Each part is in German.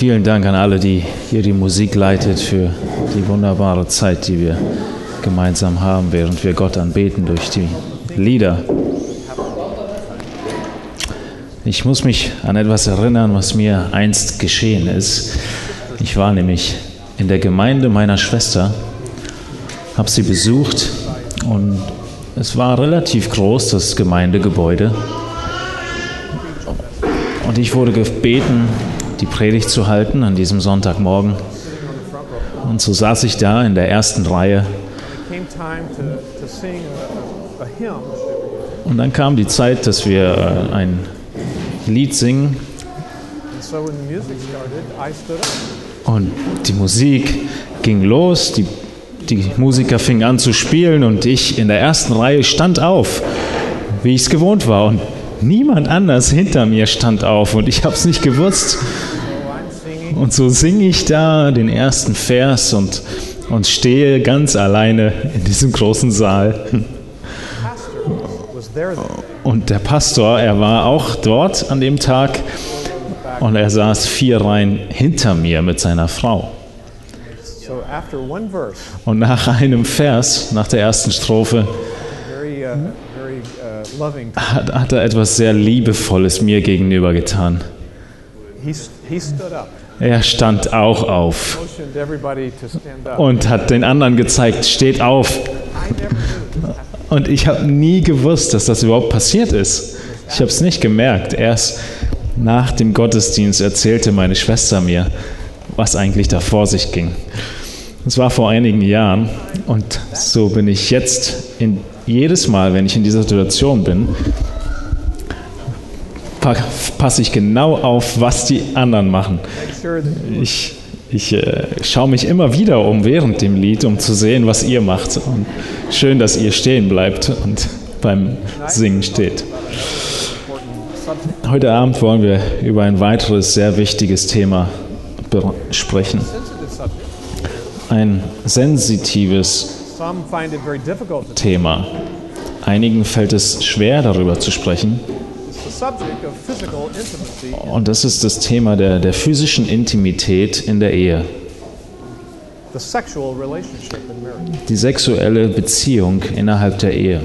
vielen Dank an alle, die hier die Musik leitet für die wunderbare Zeit, die wir gemeinsam haben, während wir Gott anbeten durch die Lieder. Ich muss mich an etwas erinnern, was mir einst geschehen ist. Ich war nämlich in der Gemeinde meiner Schwester, habe sie besucht und es war relativ groß, das Gemeindegebäude. Und ich wurde gebeten, die Predigt zu halten an diesem Sonntagmorgen. Und so saß ich da in der ersten Reihe. Und dann kam die Zeit, dass wir äh, ein Lied singen. Und die Musik ging los, die, die Musiker fingen an zu spielen und ich in der ersten Reihe stand auf, wie ich es gewohnt war. Und niemand anders hinter mir stand auf und ich habe es nicht gewusst. Und so singe ich da den ersten Vers und, und stehe ganz alleine in diesem großen Saal. Und der Pastor, er war auch dort an dem Tag und er saß vier Reihen hinter mir mit seiner Frau. Und nach einem Vers, nach der ersten Strophe, hat, hat er etwas sehr Liebevolles mir gegenüber getan. Er stand auch auf und hat den anderen gezeigt, steht auf. Und ich habe nie gewusst, dass das überhaupt passiert ist. Ich habe es nicht gemerkt. Erst nach dem Gottesdienst erzählte meine Schwester mir, was eigentlich da vor sich ging. Das war vor einigen Jahren und so bin ich jetzt in, jedes Mal, wenn ich in dieser Situation bin, passe ich genau auf, was die anderen machen. Ich, ich äh, schaue mich immer wieder um während dem Lied, um zu sehen, was ihr macht. Und schön, dass ihr stehen bleibt und beim Singen steht. Heute Abend wollen wir über ein weiteres sehr wichtiges Thema sprechen. Ein sensitives Thema. Einigen fällt es schwer, darüber zu sprechen. Und das ist das Thema der, der physischen Intimität in der Ehe. Die sexuelle Beziehung innerhalb der Ehe.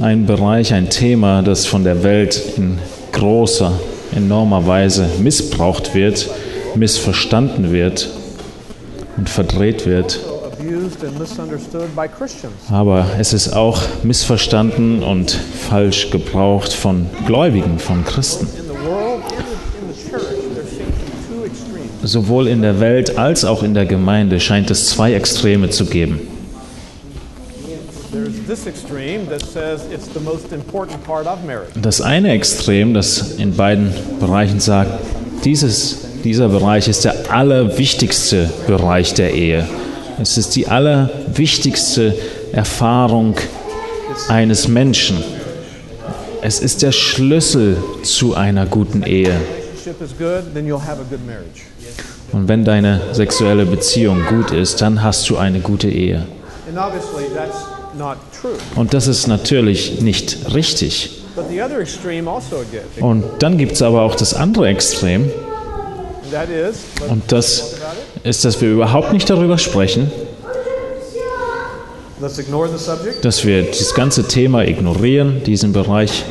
Ein Bereich, ein Thema, das von der Welt in großer, enormer Weise missbraucht wird, missverstanden wird und verdreht wird. Aber es ist auch missverstanden und falsch gebraucht von Gläubigen, von Christen. Sowohl in der Welt als auch in der Gemeinde scheint es zwei Extreme zu geben. Das eine Extrem, das in beiden Bereichen sagt, dieses, dieser Bereich ist der allerwichtigste Bereich der Ehe. Es ist die allerwichtigste Erfahrung eines Menschen. Es ist der Schlüssel zu einer guten Ehe. Und wenn deine sexuelle Beziehung gut ist, dann hast du eine gute Ehe. Und das ist natürlich nicht richtig. Also Und dann gibt es aber auch das andere Extrem. Und das ist, dass wir überhaupt nicht darüber sprechen, dass wir das ganze Thema ignorieren, diesen Bereich,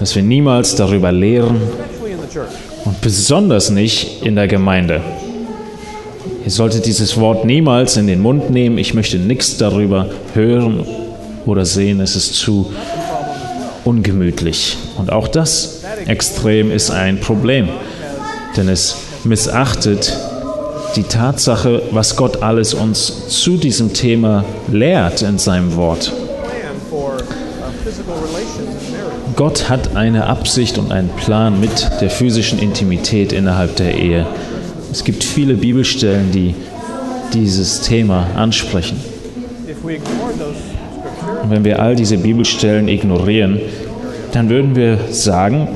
dass wir niemals darüber lehren und besonders nicht in der Gemeinde. Ihr solltet dieses Wort niemals in den Mund nehmen. Ich möchte nichts darüber hören oder sehen. Es ist zu ungemütlich. Und auch das Extrem ist ein Problem, denn es missachtet die Tatsache, was Gott alles uns zu diesem Thema lehrt in seinem Wort. Gott hat eine Absicht und einen Plan mit der physischen Intimität innerhalb der Ehe. Es gibt viele Bibelstellen, die dieses Thema ansprechen. Und wenn wir all diese Bibelstellen ignorieren, dann würden wir sagen,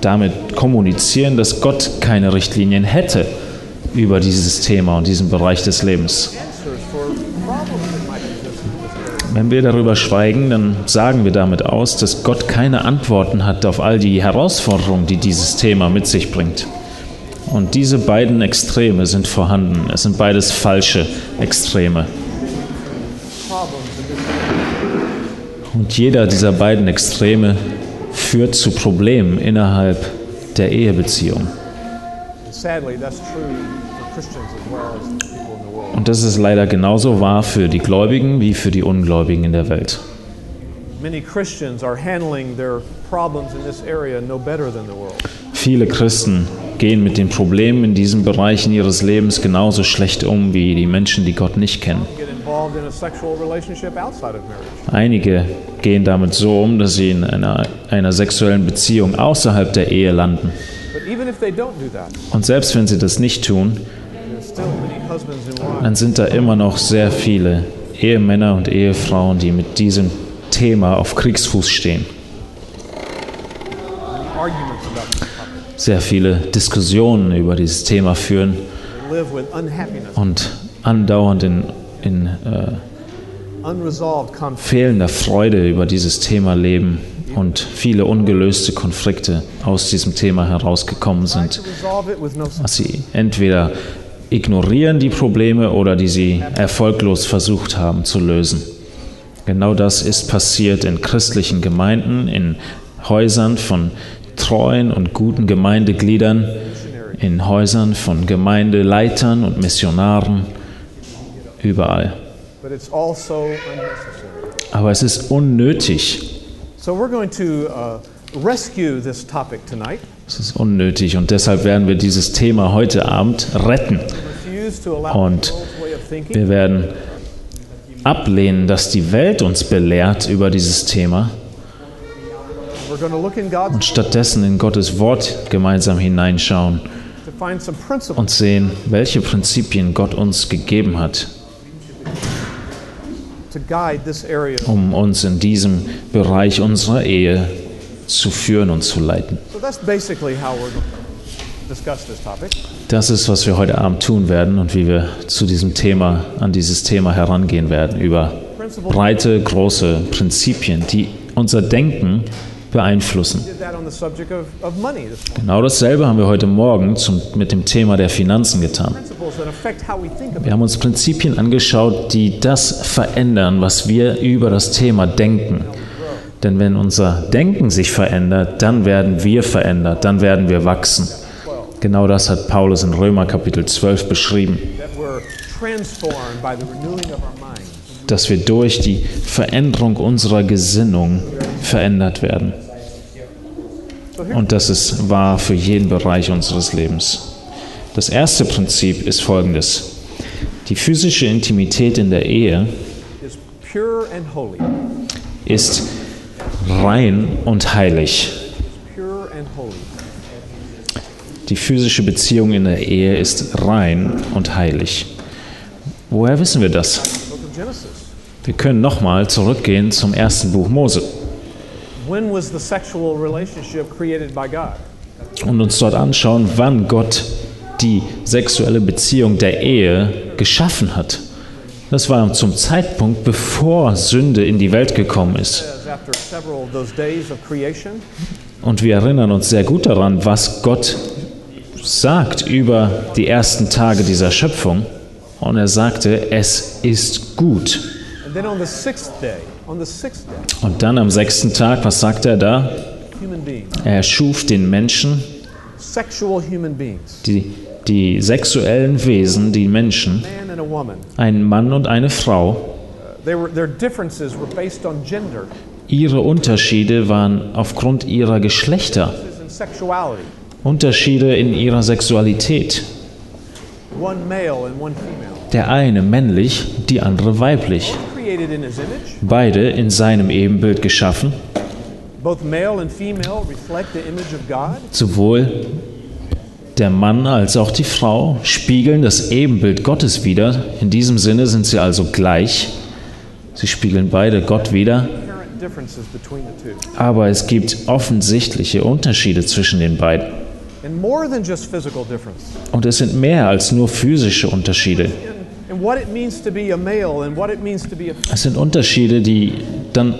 damit kommunizieren, dass Gott keine Richtlinien hätte über dieses Thema und diesen Bereich des Lebens. Wenn wir darüber schweigen, dann sagen wir damit aus, dass Gott keine Antworten hat auf all die Herausforderungen, die dieses Thema mit sich bringt. Und diese beiden Extreme sind vorhanden. Es sind beides falsche Extreme. Und jeder dieser beiden Extreme führt zu Problemen innerhalb der Ehebeziehung. Und das ist leider genauso wahr für die Gläubigen wie für die Ungläubigen in der Welt. Viele Christen gehen mit den Problemen in diesen Bereichen ihres Lebens genauso schlecht um wie die Menschen, die Gott nicht kennen. Einige gehen damit so um, dass sie in einer, einer sexuellen Beziehung außerhalb der Ehe landen. Und selbst wenn sie das nicht tun, dann sind da immer noch sehr viele Ehemänner und Ehefrauen, die mit diesem Thema auf Kriegsfuß stehen. Sehr viele Diskussionen über dieses Thema führen und andauernd in, in äh, fehlender Freude über dieses Thema leben und viele ungelöste Konflikte aus diesem Thema herausgekommen sind, was sie entweder ignorieren die Probleme oder die sie erfolglos versucht haben zu lösen. Genau das ist passiert in christlichen Gemeinden, in Häusern von treuen und guten Gemeindegliedern, in Häusern von Gemeindeleitern und Missionaren, überall. Also Aber es ist unnötig. So we're going to uh, rescue this topic tonight. Es ist unnötig und deshalb werden wir dieses Thema heute Abend retten. Und wir werden ablehnen, dass die Welt uns belehrt über dieses Thema und stattdessen in Gottes Wort gemeinsam hineinschauen und sehen, welche Prinzipien Gott uns gegeben hat, um uns in diesem Bereich unserer Ehe zu führen und zu leiten. Das ist, was wir heute Abend tun werden und wie wir zu diesem Thema, an dieses Thema herangehen werden, über breite, große Prinzipien, die unser Denken beeinflussen. Genau dasselbe haben wir heute Morgen zum, mit dem Thema der Finanzen getan. Wir haben uns Prinzipien angeschaut, die das verändern, was wir über das Thema denken. Denn wenn unser Denken sich verändert, dann werden wir verändert, dann werden wir wachsen. Genau das hat Paulus in Römer Kapitel 12 beschrieben. Dass wir durch die Veränderung unserer Gesinnung verändert werden. Und das ist wahr für jeden Bereich unseres Lebens. Das erste Prinzip ist folgendes. Die physische Intimität in der Ehe ist rein und heilig. Die physische Beziehung in der Ehe ist rein und heilig. Woher wissen wir das? Wir können nochmal zurückgehen zum ersten Buch Mose. Und uns dort anschauen, wann Gott die sexuelle Beziehung der Ehe geschaffen hat. Das war zum Zeitpunkt, bevor Sünde in die Welt gekommen ist. Und wir erinnern uns sehr gut daran, was Gott sagt über die ersten Tage dieser Schöpfung. Und er sagte, es ist gut. Und dann am sechsten Tag, was sagt er da? Er schuf den Menschen, die, die sexuellen Wesen, die Menschen, einen Mann und eine Frau. Ihre Unterschiede waren aufgrund ihrer Geschlechter. Unterschiede in ihrer Sexualität. Der eine männlich, die andere weiblich. Beide in seinem Ebenbild geschaffen. Sowohl der Mann als auch die Frau spiegeln das Ebenbild Gottes wider. In diesem Sinne sind sie also gleich. Sie spiegeln beide Gott wider. Aber es gibt offensichtliche Unterschiede zwischen den beiden. Und es sind mehr als nur physische Unterschiede. Es sind Unterschiede, die dann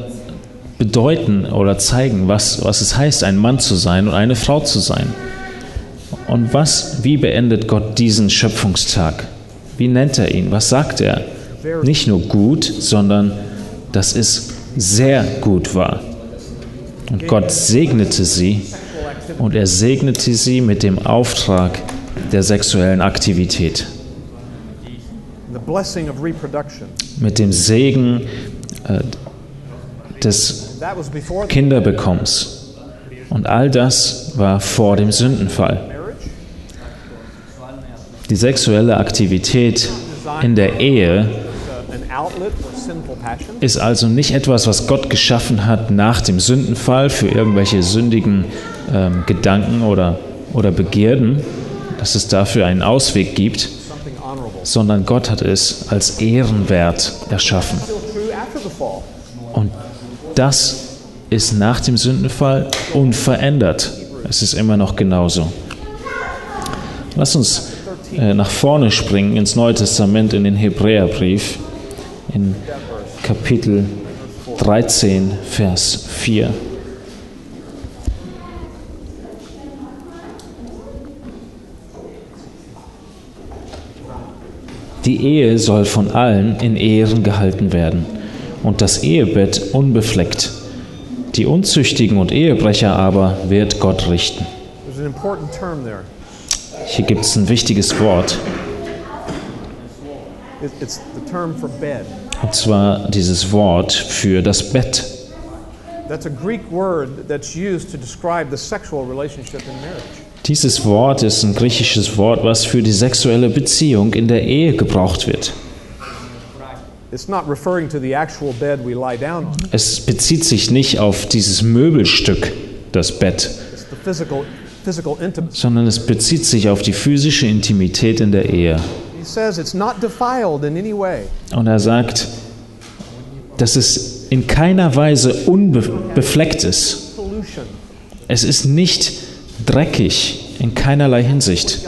bedeuten oder zeigen, was, was es heißt, ein Mann zu sein und eine Frau zu sein. Und was, wie beendet Gott diesen Schöpfungstag? Wie nennt er ihn? Was sagt er? Nicht nur gut, sondern dass es sehr gut war. Und Gott segnete sie und er segnete sie mit dem Auftrag der sexuellen Aktivität. Mit dem Segen äh, des Kinderbekommens. Und all das war vor dem Sündenfall. Die sexuelle Aktivität in der Ehe ist also nicht etwas, was Gott geschaffen hat nach dem Sündenfall für irgendwelche sündigen ähm, Gedanken oder, oder Begierden, dass es dafür einen Ausweg gibt, sondern Gott hat es als ehrenwert erschaffen. Und das ist nach dem Sündenfall unverändert. Es ist immer noch genauso. Lass uns äh, nach vorne springen ins Neue Testament, in den Hebräerbrief, in Kapitel 13, Vers 4. Die Ehe soll von allen in Ehren gehalten werden und das Ehebett unbefleckt. Die Unzüchtigen und Ehebrecher aber wird Gott richten. Hier gibt es ein wichtiges Wort. Und zwar dieses Wort für das Bett. That's a Greek word that's used to describe the sexual relationship in marriage. Dieses Wort ist ein griechisches Wort, was für die sexuelle Beziehung in der Ehe gebraucht wird. Es bezieht sich nicht auf dieses Möbelstück, das Bett, sondern es bezieht sich auf die physische Intimität in der Ehe. Und er sagt, dass es in keiner Weise unbefleckt ist. Es ist nicht dreckig in keinerlei Hinsicht.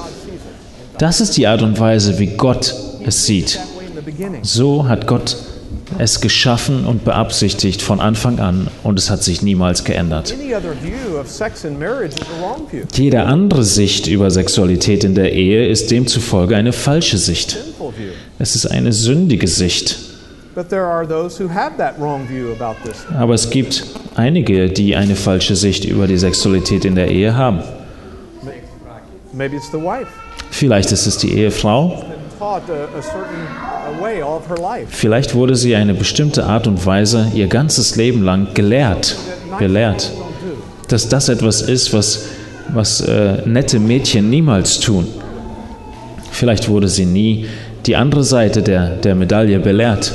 Das ist die Art und Weise, wie Gott es sieht. So hat Gott es geschaffen und beabsichtigt von Anfang an und es hat sich niemals geändert. Jede andere Sicht über Sexualität in der Ehe ist demzufolge eine falsche Sicht. Es ist eine sündige Sicht. Aber es gibt einige, die eine falsche Sicht über die Sexualität in der Ehe haben. Vielleicht ist es die Ehefrau. Vielleicht wurde sie eine bestimmte Art und Weise ihr ganzes Leben lang gelehrt, belehrt, dass das etwas ist, was, was äh, nette Mädchen niemals tun. Vielleicht wurde sie nie die andere Seite der, der Medaille belehrt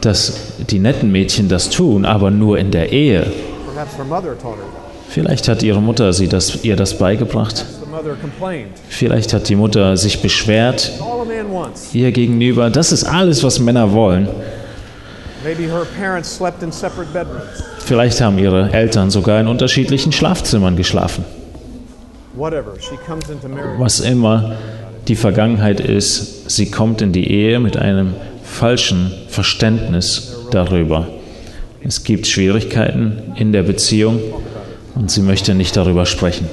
dass die netten Mädchen das tun, aber nur in der Ehe. Vielleicht hat ihre Mutter sie das, ihr das beigebracht. Vielleicht hat die Mutter sich beschwert ihr gegenüber. Das ist alles, was Männer wollen. Vielleicht haben ihre Eltern sogar in unterschiedlichen Schlafzimmern geschlafen. Was immer die Vergangenheit ist, sie kommt in die Ehe mit einem falschen Verständnis darüber. Es gibt Schwierigkeiten in der Beziehung und sie möchte nicht darüber sprechen.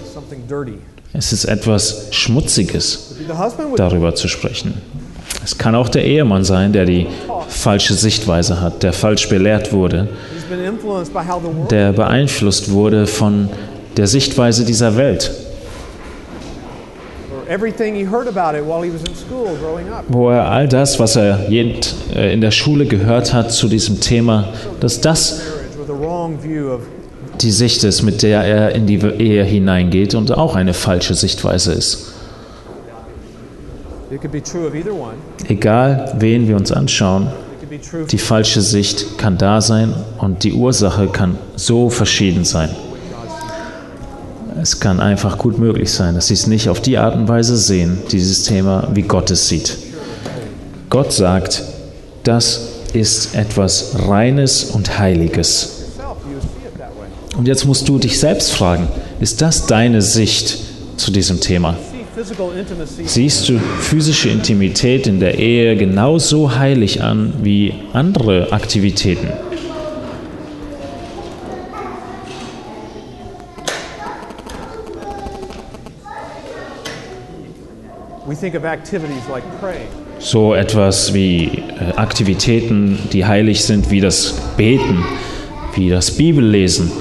Es ist etwas Schmutziges, darüber zu sprechen. Es kann auch der Ehemann sein, der die falsche Sichtweise hat, der falsch belehrt wurde, der beeinflusst wurde von der Sichtweise dieser Welt. Wo er all das, was er äh, in der Schule gehört hat zu diesem Thema, dass das die Sicht ist, mit der er in die Ehe hineingeht und auch eine falsche Sichtweise ist. Egal, wen wir uns anschauen, die falsche Sicht kann da sein und die Ursache kann so verschieden sein. Es kann einfach gut möglich sein, dass sie es nicht auf die Art und Weise sehen, dieses Thema, wie Gott es sieht. Gott sagt, das ist etwas Reines und Heiliges. Und jetzt musst du dich selbst fragen, ist das deine Sicht zu diesem Thema? siehst du physische Intimität in der Ehe genauso heilig an wie andere Aktivitäten. So etwas wie äh, Aktivitäten, die heilig sind, wie das Beten, wie das Bibellesen,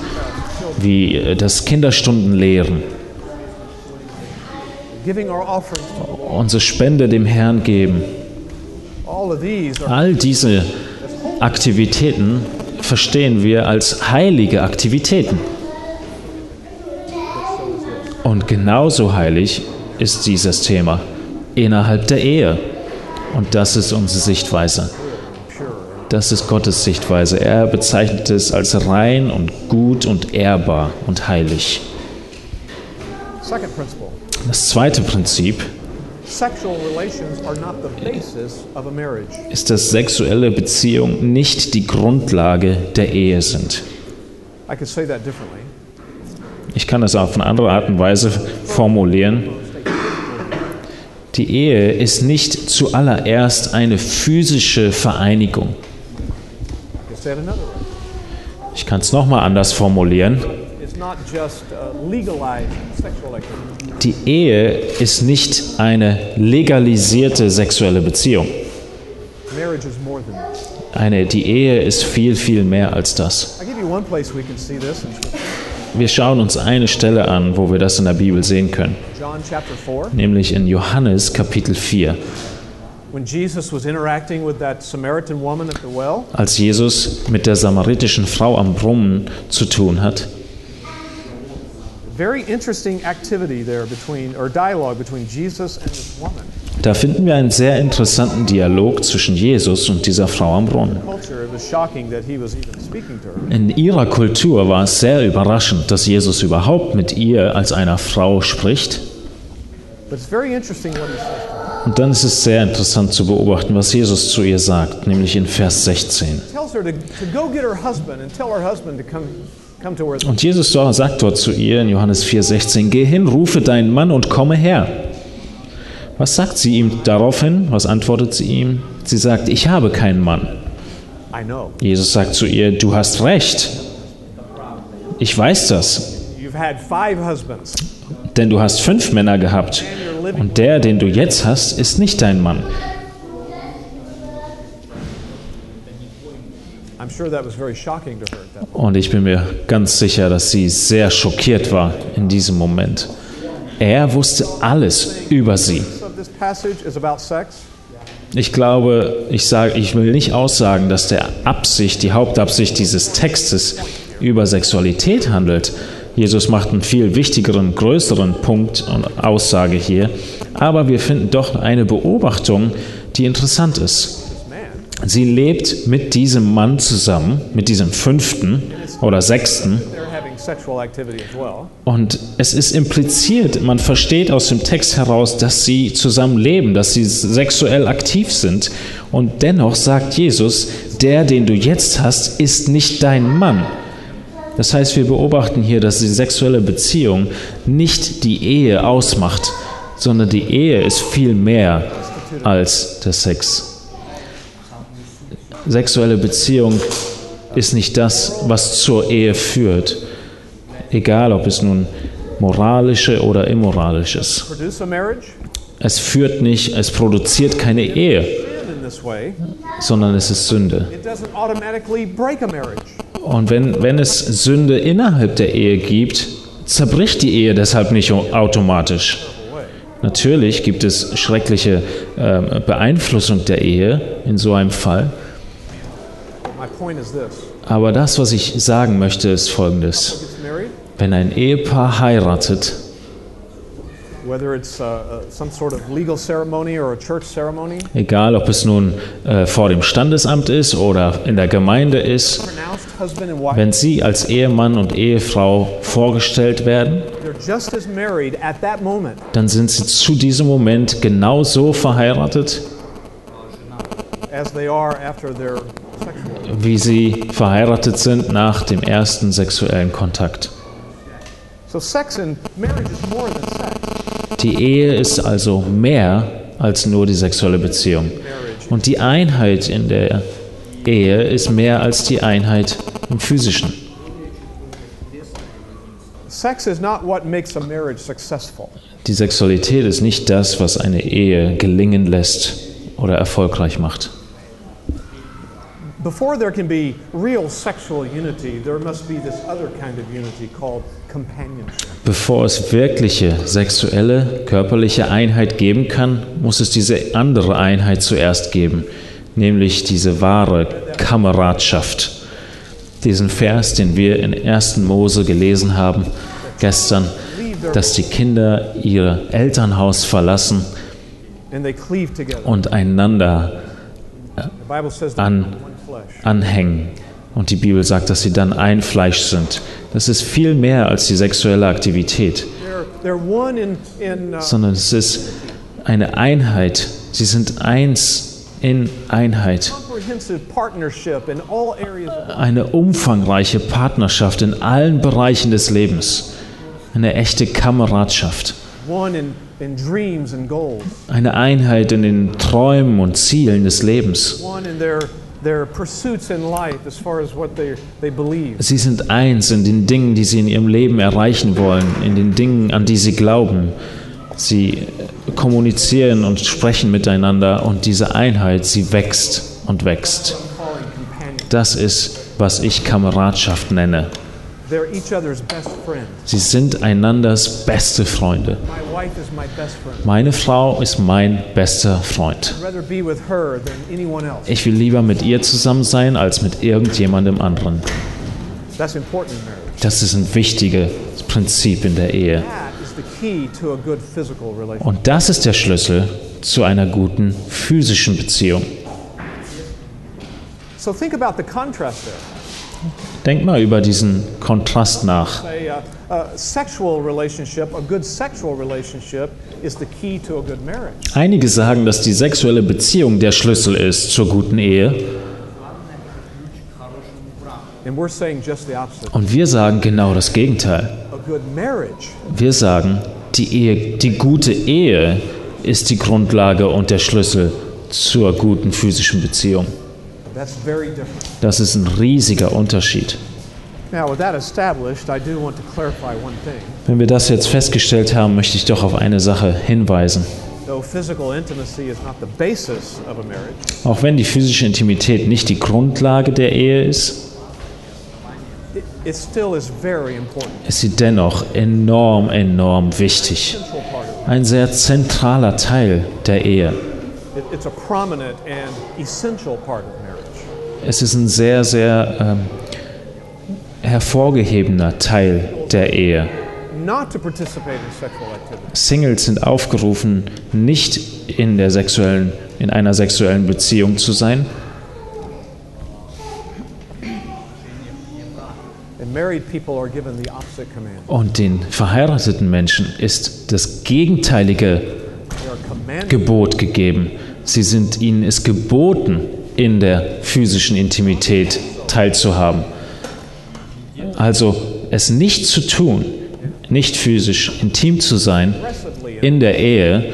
wie äh, das Kinderstundenlehren. Unsere Spende dem Herrn geben. All diese Aktivitäten verstehen wir als heilige Aktivitäten. Und genauso heilig ist dieses Thema innerhalb der Ehe. Und das ist unsere Sichtweise. Das ist Gottes Sichtweise. Er bezeichnet es als rein und gut und ehrbar und heilig. Das zweite Prinzip ist, dass sexuelle Beziehungen nicht die Grundlage der Ehe sind. Ich kann das auf eine andere Art und Weise formulieren. Die Ehe ist nicht zuallererst eine physische Vereinigung. Ich kann es nochmal anders formulieren. Die Ehe ist nicht eine legalisierte sexuelle Beziehung. Eine, die Ehe ist viel, viel mehr als das. Wir schauen uns eine Stelle an, wo wir das in der Bibel sehen können, nämlich in Johannes Kapitel 4. Als Jesus mit der samaritischen Frau am Brunnen zu tun hat, very interesting activity there between or dialogue between Jesus and this woman. Da finden wir einen sehr interessanten Dialog zwischen Jesus und dieser Frau am Brunnen. In ihrer Kultur war es sehr überraschend, dass Jesus überhaupt mit ihr als einer Frau spricht. Und dann ist es sehr interessant zu beobachten, was Jesus zu ihr sagt, nämlich in Vers 16. Und Jesus sagt dort zu ihr in Johannes 4,16: Geh hin, rufe deinen Mann und komme her. Was sagt sie ihm daraufhin? Was antwortet sie ihm? Sie sagt: Ich habe keinen Mann. Jesus sagt zu ihr: Du hast recht. Ich weiß das. Denn du hast fünf Männer gehabt und der, den du jetzt hast, ist nicht dein Mann. Und ich bin mir ganz sicher, dass sie sehr schockiert war in diesem Moment. Er wusste alles über sie. Ich glaube, ich, sage, ich will nicht aussagen, dass der Absicht, die Hauptabsicht dieses Textes über Sexualität handelt. Jesus macht einen viel wichtigeren, größeren Punkt und Aussage hier. Aber wir finden doch eine Beobachtung, die interessant ist. Sie lebt mit diesem Mann zusammen, mit diesem fünften oder sechsten. Und es ist impliziert, man versteht aus dem Text heraus, dass sie zusammen leben, dass sie sexuell aktiv sind. Und dennoch sagt Jesus, der, den du jetzt hast, ist nicht dein Mann. Das heißt, wir beobachten hier, dass die sexuelle Beziehung nicht die Ehe ausmacht, sondern die Ehe ist viel mehr als der Sex. Sexuelle Beziehung ist nicht das, was zur Ehe führt, egal ob es nun moralische oder immoralisch ist. Es führt nicht, es produziert keine Ehe, sondern es ist Sünde. Und wenn, wenn es Sünde innerhalb der Ehe gibt, zerbricht die Ehe deshalb nicht automatisch. Natürlich gibt es schreckliche äh, Beeinflussung der Ehe in so einem Fall. Aber das, was ich sagen möchte, ist folgendes. Wenn ein Ehepaar heiratet, Egal, ob es nun äh, vor dem Standesamt ist oder in der Gemeinde ist, wenn sie als Ehemann und Ehefrau vorgestellt werden, dann sind sie zu diesem Moment genauso verheiratet, wie sie verheiratet sind nach dem ersten sexuellen Kontakt. Die Ehe ist also mehr als nur die sexuelle Beziehung. Und die Einheit in der Ehe ist mehr als die Einheit im physischen. Die Sexualität ist nicht das, was eine Ehe gelingen lässt oder erfolgreich macht. Before there can be real sexual unity, there must be this other kind of unity called companionship. Bevor es wirkliche sexuelle, körperliche Einheit geben kann, muss es diese andere Einheit zuerst geben, nämlich diese wahre Kameradschaft. Diesen Vers, den wir in 1. Mose gelesen haben gestern, dass die Kinder ihr Elternhaus verlassen und einander an anhängen. Und die Bibel sagt, dass sie dann ein Fleisch sind. Das ist viel mehr als die sexuelle Aktivität, uh, sondern es ist eine Einheit. Sie sind eins in Einheit. Eine umfangreiche Partnerschaft in allen Bereichen des Lebens. Eine echte Kameradschaft. Eine Einheit in den Träumen und Zielen des Lebens. Sie sind eins in den Dingen, die sie in ihrem Leben erreichen wollen, in den Dingen, an die sie glauben. Sie kommunizieren und sprechen miteinander und diese Einheit, sie wächst und wächst. Das ist, was ich Kameradschaft nenne. Sie sind einanders beste Freunde. Meine Frau ist mein bester Freund. Ich will lieber mit ihr zusammen sein als mit irgendjemandem anderen. Das ist ein wichtiges Prinzip in der Ehe. Und das ist der Schlüssel zu einer guten physischen Beziehung. So think about the contrast there. Denk mal über diesen Kontrast nach. Einige sagen, dass die sexuelle Beziehung der Schlüssel ist zur guten Ehe. Und wir sagen genau das Gegenteil. Wir sagen, die, Ehe, die gute Ehe ist die Grundlage und der Schlüssel zur guten physischen Beziehung. Das ist ein riesiger Unterschied. Wenn wir das jetzt festgestellt haben, möchte ich doch auf eine Sache hinweisen. Auch wenn die physische Intimität nicht die Grundlage der Ehe ist, ist sie dennoch enorm, enorm wichtig. Ein sehr zentraler Teil der Ehe. It's a prominent and essential part of es ist ein sehr, sehr ähm, hervorgehebener Teil der Ehe. Singles sind aufgerufen, nicht in, der sexuellen, in einer sexuellen Beziehung zu sein. Und den verheirateten Menschen ist das gegenteilige Gebot gegeben. Sie sind ihnen ist geboten, in der physischen Intimität teilzuhaben. Also es nicht zu tun, nicht physisch intim zu sein in der Ehe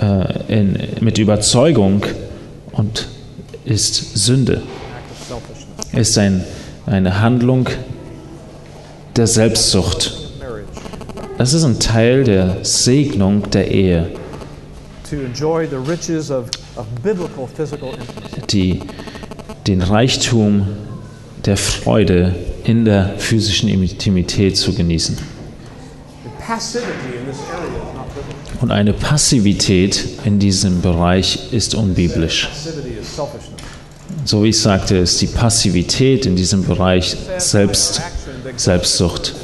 äh, in, mit Überzeugung und ist Sünde. Ist ein, eine Handlung der Selbstsucht. Das ist ein Teil der Segnung der Ehe. Die den Reichtum der Freude in der physischen Intimität zu genießen. Und eine Passivität in diesem Bereich ist unbiblisch. So wie ich sagte, ist die Passivität in diesem Bereich Selbst, Selbstsucht.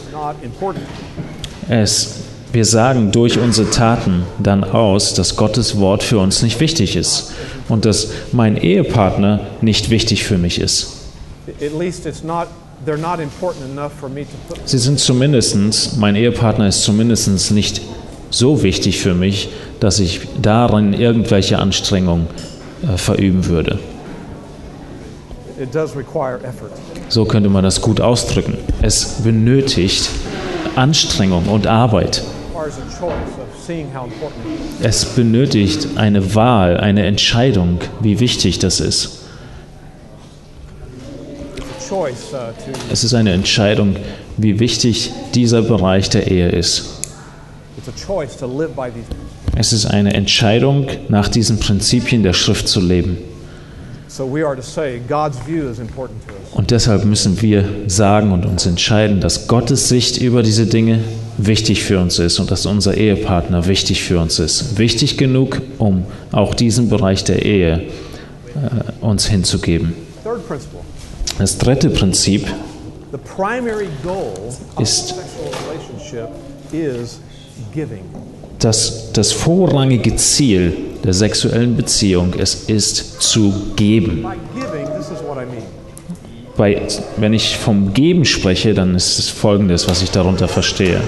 Es wir sagen durch unsere Taten dann aus, dass Gottes Wort für uns nicht wichtig ist und dass mein Ehepartner nicht wichtig für mich ist. Sie sind zumindest, mein Ehepartner ist zumindest nicht so wichtig für mich, dass ich darin irgendwelche Anstrengungen äh, verüben würde. So könnte man das gut ausdrücken. Es benötigt Anstrengung und Arbeit. Es benötigt eine Wahl, eine Entscheidung, wie wichtig das ist. uh, Es ist eine Entscheidung, wie wichtig dieser Bereich der Ehe ist. Es ist eine Entscheidung, nach diesen Prinzipien der Schrift zu leben. Und deshalb müssen wir sagen und uns entscheiden, dass Gottes Sicht über diese Dinge wichtig für uns ist und dass unser Ehepartner wichtig für uns ist. Wichtig genug, um auch diesen Bereich der Ehe äh, uns hinzugeben. Das dritte Prinzip ist, dass das vorrangige Ziel der sexuellen Beziehung es ist zu geben. Bei, wenn ich vom Geben spreche, dann ist es folgendes, was ich darunter verstehe.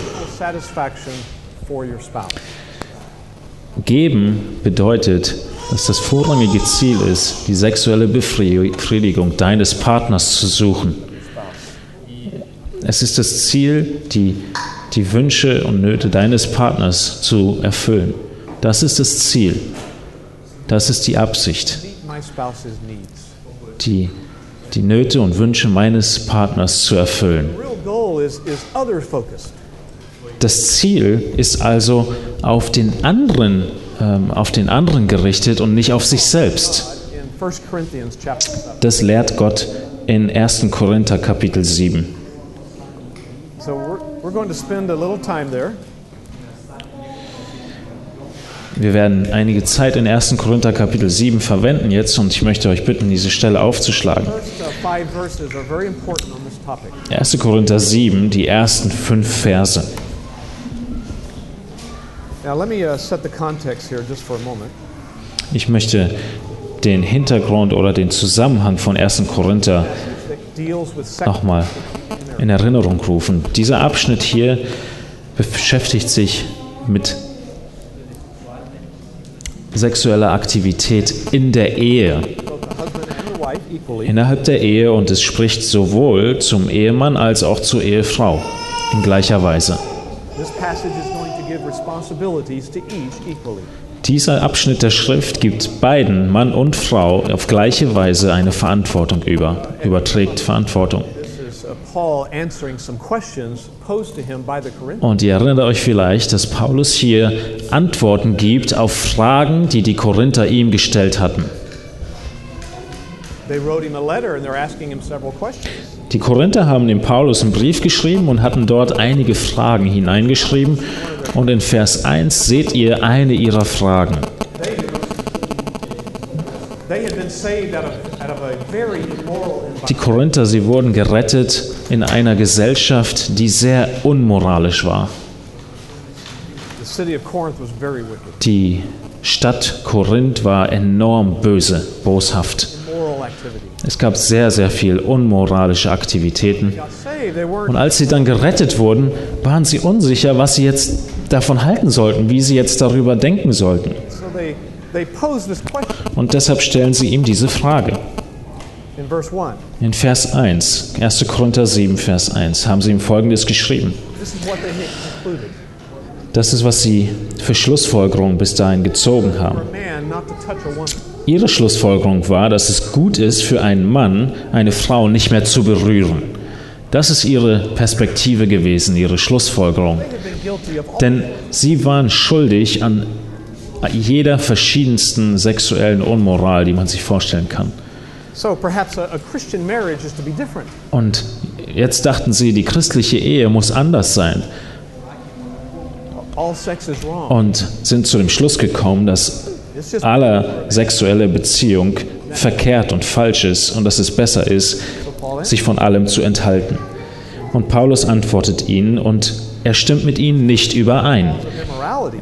Geben bedeutet, dass das vorrangige Ziel ist, die sexuelle Befriedigung deines Partners zu suchen. Es ist das Ziel, die, die Wünsche und Nöte deines Partners zu erfüllen. Das ist das Ziel. Das ist die Absicht. Die, die Nöte und Wünsche meines Partners zu erfüllen. Das Ziel ist also auf den anderen, ähm, auf den anderen gerichtet und nicht auf sich selbst. Das lehrt Gott in 1. Korinther Kapitel 7. So we're, we're going to spend a little time there. Wir werden einige Zeit in 1. Korinther Kapitel 7 verwenden jetzt und ich möchte euch bitten, diese Stelle aufzuschlagen. First uh, five verses are very important on this topic. 1. Korinther 7, die ersten fünf Verse. Uh. Ich möchte den Hintergrund oder den Zusammenhang von 1. Korinther nochmal in Erinnerung rufen. Dieser Abschnitt hier beschäftigt sich mit sexueller Aktivität in der Ehe, innerhalb der Ehe und es spricht sowohl zum Ehemann als auch zur Ehefrau in gleicher Weise. Dieser Abschnitt der Schrift gibt beiden, Mann und Frau, auf gleiche Weise eine Verantwortung über, überträgt Verantwortung. Und ihr erinnert euch vielleicht, dass Paulus hier Antworten gibt auf Fragen, die die Korinther ihm gestellt hatten. Die Korinther haben dem Paulus einen Brief geschrieben und hatten dort einige Fragen hineingeschrieben. Und in Vers 1 seht ihr eine ihrer Fragen. Die. Korinther, sie wurden gerettet in einer Gesellschaft, die sehr unmoralisch war. Die Stadt Korinth war enorm böse, boshaft. Es gab sehr, sehr viel unmoralische Aktivitäten. Und als sie dann gerettet wurden, waren sie unsicher, was sie jetzt davon halten sollten, wie sie jetzt darüber denken sollten. Und deshalb stellen sie ihm diese Frage. In verse 1. In Vers 1, 1. Korinther 7, Vers 1, haben sie ihm Folgendes geschrieben. Das ist, was sie für Schlussfolgerungen bis dahin gezogen haben. Ihre Schlussfolgerung war, dass es gut ist für einen Mann, eine Frau nicht mehr zu berühren. Das ist ihre Perspektive gewesen, ihre Schlussfolgerung. Denn sie waren schuldig an jeder verschiedensten sexuellen Unmoral, die man sich vorstellen kann. Und jetzt dachten sie, die christliche Ehe muss anders sein und sind zu dem Schluss gekommen, dass It's just alle sexuelle Beziehung verkehrt und falsch ist und dass es besser ist, sich von allem zu enthalten. Und Paulus antwortet ihnen und er stimmt mit ihnen nicht überein.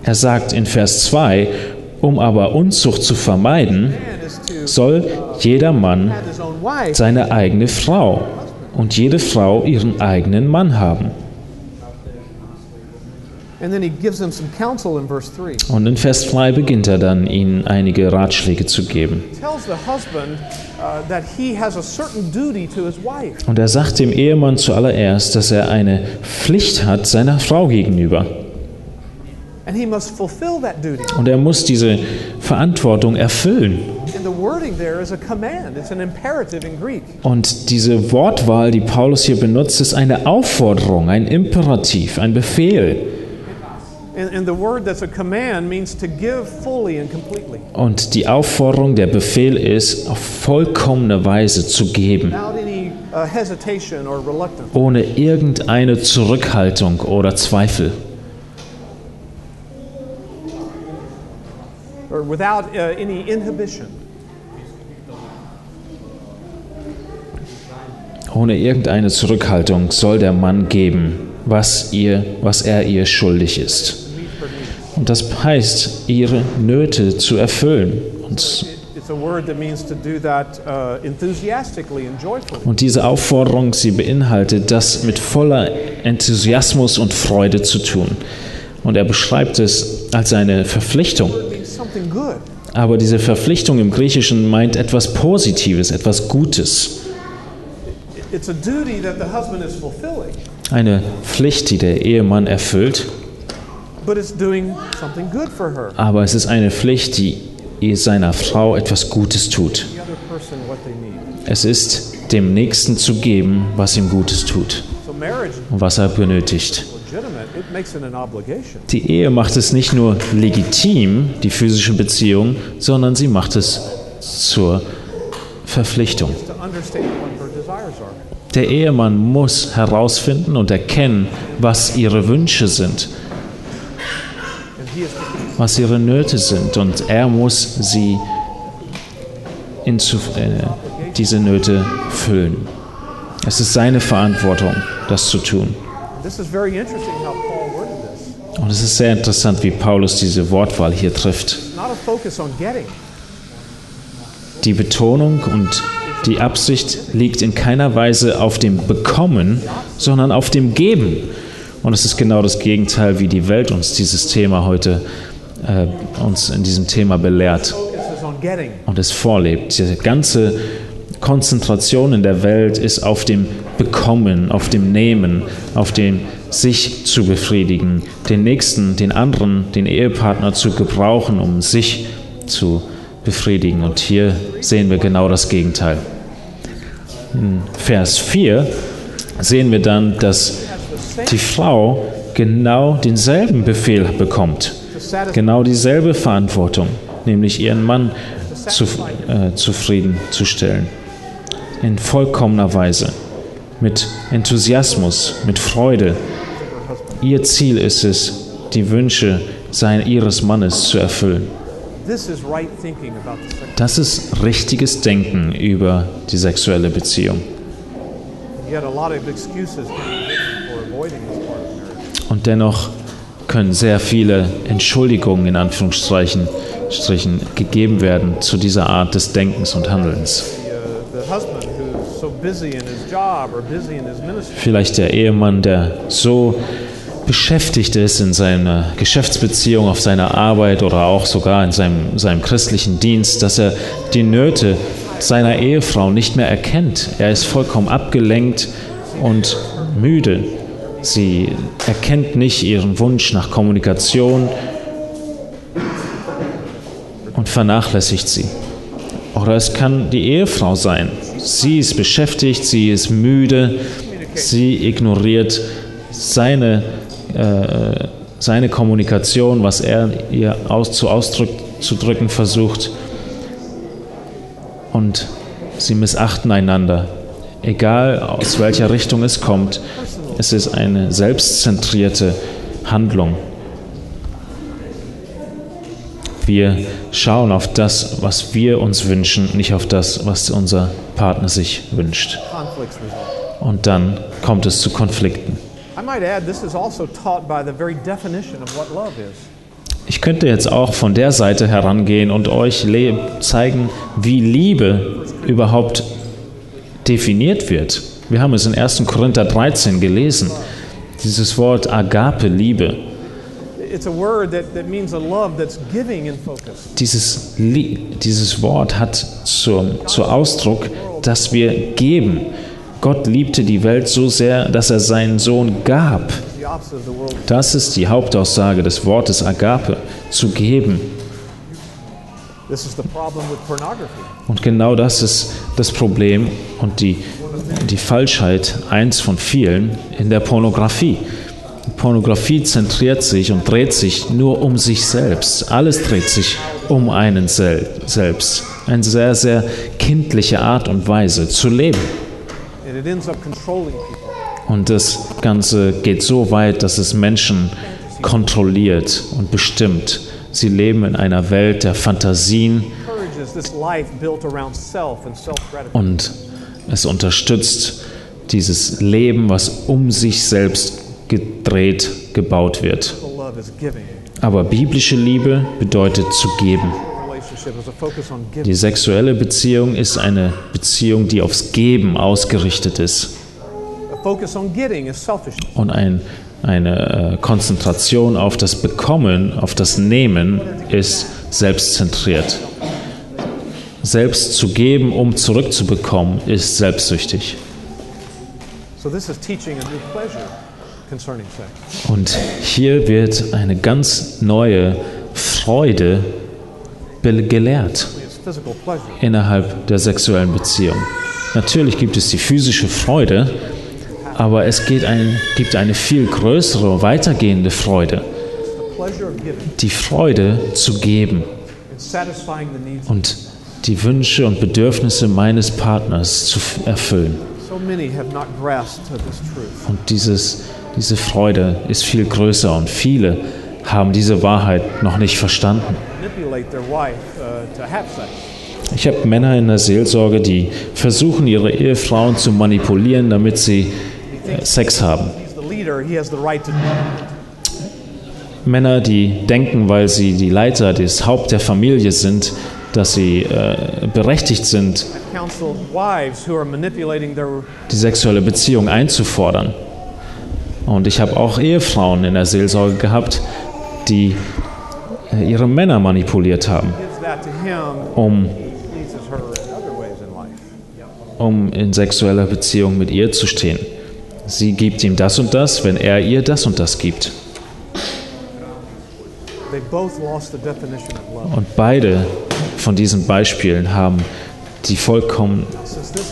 Er sagt in Vers 2, um aber Unzucht zu vermeiden, soll jeder Mann seine eigene Frau und jede Frau ihren eigenen Mann haben. And then he gives them some counsel in verse 3. Und in Vers 3 beginnt er dann, ihnen einige Ratschläge zu geben. Uh. Und er sagt dem Ehemann zuallererst, dass er eine Pflicht hat seiner Frau gegenüber. Und er muss diese Verantwortung erfüllen. And the wording there is a command. It's an imperative in Greek. Und diese Wortwahl, die Paulus hier benutzt, ist eine Aufforderung, ein Imperativ, ein Befehl. And, and the word that's a command means to give fully and completely. Und die Aufforderung, der Befehl ist, auf vollkommene Weise zu geben, uh, ohne irgendeine Zurückhaltung oder Zweifel. Or without uh, any inhibition. Ohne irgendeine Zurückhaltung soll der Mann geben, was, ihr, was er ihr schuldig ist. Und das heißt, ihre Nöte zu erfüllen. Und, It's a word that means to do that uh, enthusiastically and joyfully. und diese Aufforderung, sie beinhaltet, das mit voller Enthusiasmus und Freude zu tun. Und er beschreibt es als eine Verpflichtung. Aber diese Verpflichtung im Griechischen meint etwas Positives, etwas Gutes. It's a duty that the husband is fulfilling, Eine Pflicht, die der Ehemann erfüllt, but it's doing something good for her. aber es ist eine Pflicht, die seiner Frau etwas Gutes tut. Es ist dem Nächsten zu geben, was ihm Gutes tut und was er benötigt. Die Ehe macht es nicht nur legitim, die physische Beziehung, sondern sie macht es zur Verpflichtung. Der Ehemann muss herausfinden und erkennen, was ihre Wünsche sind, was ihre Nöte sind und er muss sie in äh, diese Nöte füllen. Es ist seine Verantwortung, das zu tun. Und es ist sehr interessant, wie Paulus diese Wortwahl hier trifft. Die Betonung und die Absicht liegt in keiner Weise auf dem Bekommen, sondern auf dem Geben. Und es ist genau das Gegenteil, wie die Welt uns dieses Thema heute äh, uns in diesem Thema belehrt und es vorlebt. Diese ganze Konzentration in der Welt ist auf dem Bekommen, auf dem Nehmen, auf dem sich zu befriedigen, den Nächsten, den anderen, den Ehepartner zu gebrauchen, um sich zu befriedigen. Und hier sehen wir genau das Gegenteil. In Vers 4 sehen wir dann, dass die Frau genau denselben Befehl bekommt, genau dieselbe Verantwortung, nämlich ihren Mann zu, äh, zufriedenzustellen. In vollkommener Weise, mit Enthusiasmus, mit Freude. Ihr Ziel ist es, die Wünsche sein, ihres Mannes zu erfüllen. Das ist richtiges Denken über die sexuelle Beziehung. Und dennoch können sehr viele Entschuldigungen in Anführungsstrichen Strichen gegeben werden zu dieser Art des Denkens und Handelns. Uh, Vielleicht der Ehemann, der so beschäftigt ist in seiner Geschäftsbeziehung, auf seiner Arbeit oder auch sogar in seinem, seinem christlichen Dienst, dass er die Nöte seiner Ehefrau nicht mehr erkennt. Er ist vollkommen abgelenkt und müde. Sie erkennt nicht ihren Wunsch nach Kommunikation und vernachlässigt sie. Oder es kann die Ehefrau sein. Sie ist beschäftigt, sie ist müde, sie ignoriert seine, äh, seine Kommunikation, was er ihr aus, zu auszudrücken versucht. Und sie missachten einander. Egal aus welcher Richtung es kommt, es ist eine selbstzentrierte Handlung. Wir schauen auf das, was wir uns wünschen, nicht auf das, was unser Partner sich wünscht. Und dann kommt es zu Konflikten. I might add, this is also taught by the very definition of what love is. Ich könnte jetzt auch von der Seite herangehen und euch zeigen, wie Liebe überhaupt definiert wird. Wir haben es in 1. Korinther 13 gelesen. Dieses Wort Agape, Liebe. It's a word that, that means a love that's giving in focus. Dieses, dieses Wort hat zur, zur Ausdruck, dass wir geben. Gott liebte die Welt so sehr, dass er seinen Sohn gab. Das ist die Hauptaussage des Wortes Agape, zu geben. Und genau das ist das Problem und die, die Falschheit, eins von vielen, in der Pornografie. Pornografie zentriert sich und dreht sich nur um sich selbst. Alles dreht sich um einen sel selbst. Eine sehr, sehr kindliche Art und Weise zu leben. Und das Ganze geht so weit, dass es Menschen kontrolliert und bestimmt. Sie leben in einer Welt der Fantasien und es unterstützt dieses Leben, was um sich selbst gedreht gebaut wird. Aber biblische Liebe bedeutet zu geben. Die sexuelle Beziehung ist eine Beziehung, die aufs Geben ausgerichtet ist. Und ein, eine äh, Konzentration auf das Bekommen, auf das Nehmen ist selbstzentriert. Selbst zu geben, um zurückzubekommen, ist selbstsüchtig. Und hier wird eine ganz neue Freude gelehrt innerhalb der sexuellen Beziehung. Natürlich gibt es die physische Freude, aber es ein, gibt eine viel größere, weitergehende Freude. Die Freude zu geben und die Wünsche und Bedürfnisse meines Partners zu erfüllen. Und dieses, diese Freude ist viel größer und viele haben diese Wahrheit noch nicht verstanden. Uh, ich habe Männer in der Seelsorge, die versuchen, ihre Ehefrauen zu manipulieren, damit sie äh, Sex haben. Männer, die denken, weil sie die Leiter, das Haupt der Familie sind, dass sie äh, berechtigt sind, die sexuelle Beziehung einzufordern. Und ich habe auch Ehefrauen in der Seelsorge gehabt, die ihre Männer manipuliert haben, um, um in sexueller Beziehung mit ihr zu stehen. Sie gibt ihm das und das, wenn er ihr das und das gibt. Und beide von diesen Beispielen haben die vollkommen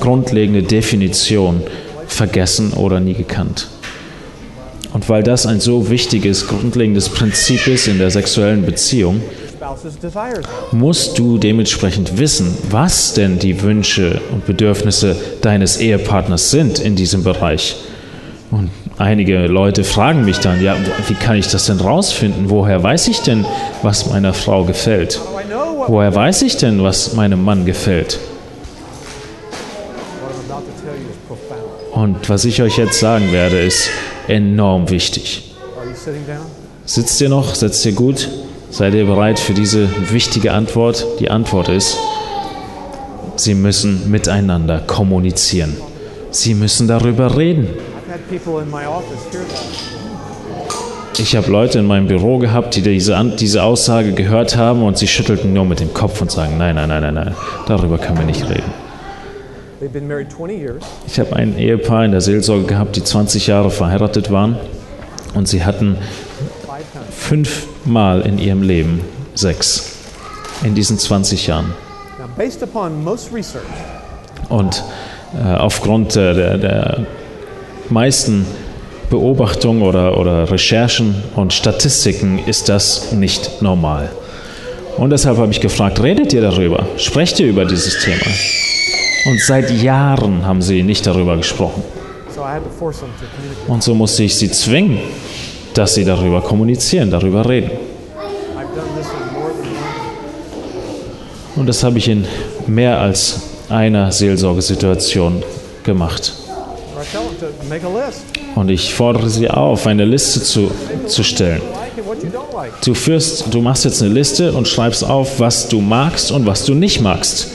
grundlegende Definition vergessen oder nie gekannt. Und weil das ein so wichtiges, grundlegendes Prinzip ist in der sexuellen Beziehung, musst du dementsprechend wissen, was denn die Wünsche und Bedürfnisse deines Ehepartners sind in diesem Bereich. Und einige Leute fragen mich dann, ja, wie kann ich das denn rausfinden? Woher weiß ich denn, was meiner Frau gefällt? Woher weiß ich denn, was meinem Mann gefällt? Und was ich euch jetzt sagen werde, ist enorm wichtig. Sitzt ihr noch? Setzt ihr gut? Seid ihr bereit für diese wichtige Antwort? Die Antwort ist, sie müssen miteinander kommunizieren. Sie müssen darüber reden. Ich habe Leute in meinem Büro gehabt, die diese, diese Aussage gehört haben und sie schüttelten nur mit dem Kopf und sagen, nein, nein, nein, nein, nein, darüber können wir nicht reden. Ich habe ein Ehepaar in der Seelsorge gehabt, die 20 Jahre verheiratet waren und sie hatten fünfmal in ihrem Leben Sex in diesen 20 Jahren. Und äh, aufgrund der, der, der meisten Beobachtungen oder, oder Recherchen und Statistiken ist das nicht normal. Und deshalb habe ich gefragt, redet ihr darüber? Sprecht ihr über dieses Thema? Und seit Jahren haben sie nicht darüber gesprochen. Und so musste ich sie zwingen, dass sie darüber kommunizieren, darüber reden. Und das habe ich in mehr als einer Seelsorgesituation gemacht. Und ich fordere sie auf, eine Liste zu, zu stellen. Du führst, du machst jetzt eine Liste und schreibst auf, was du magst und was du nicht magst.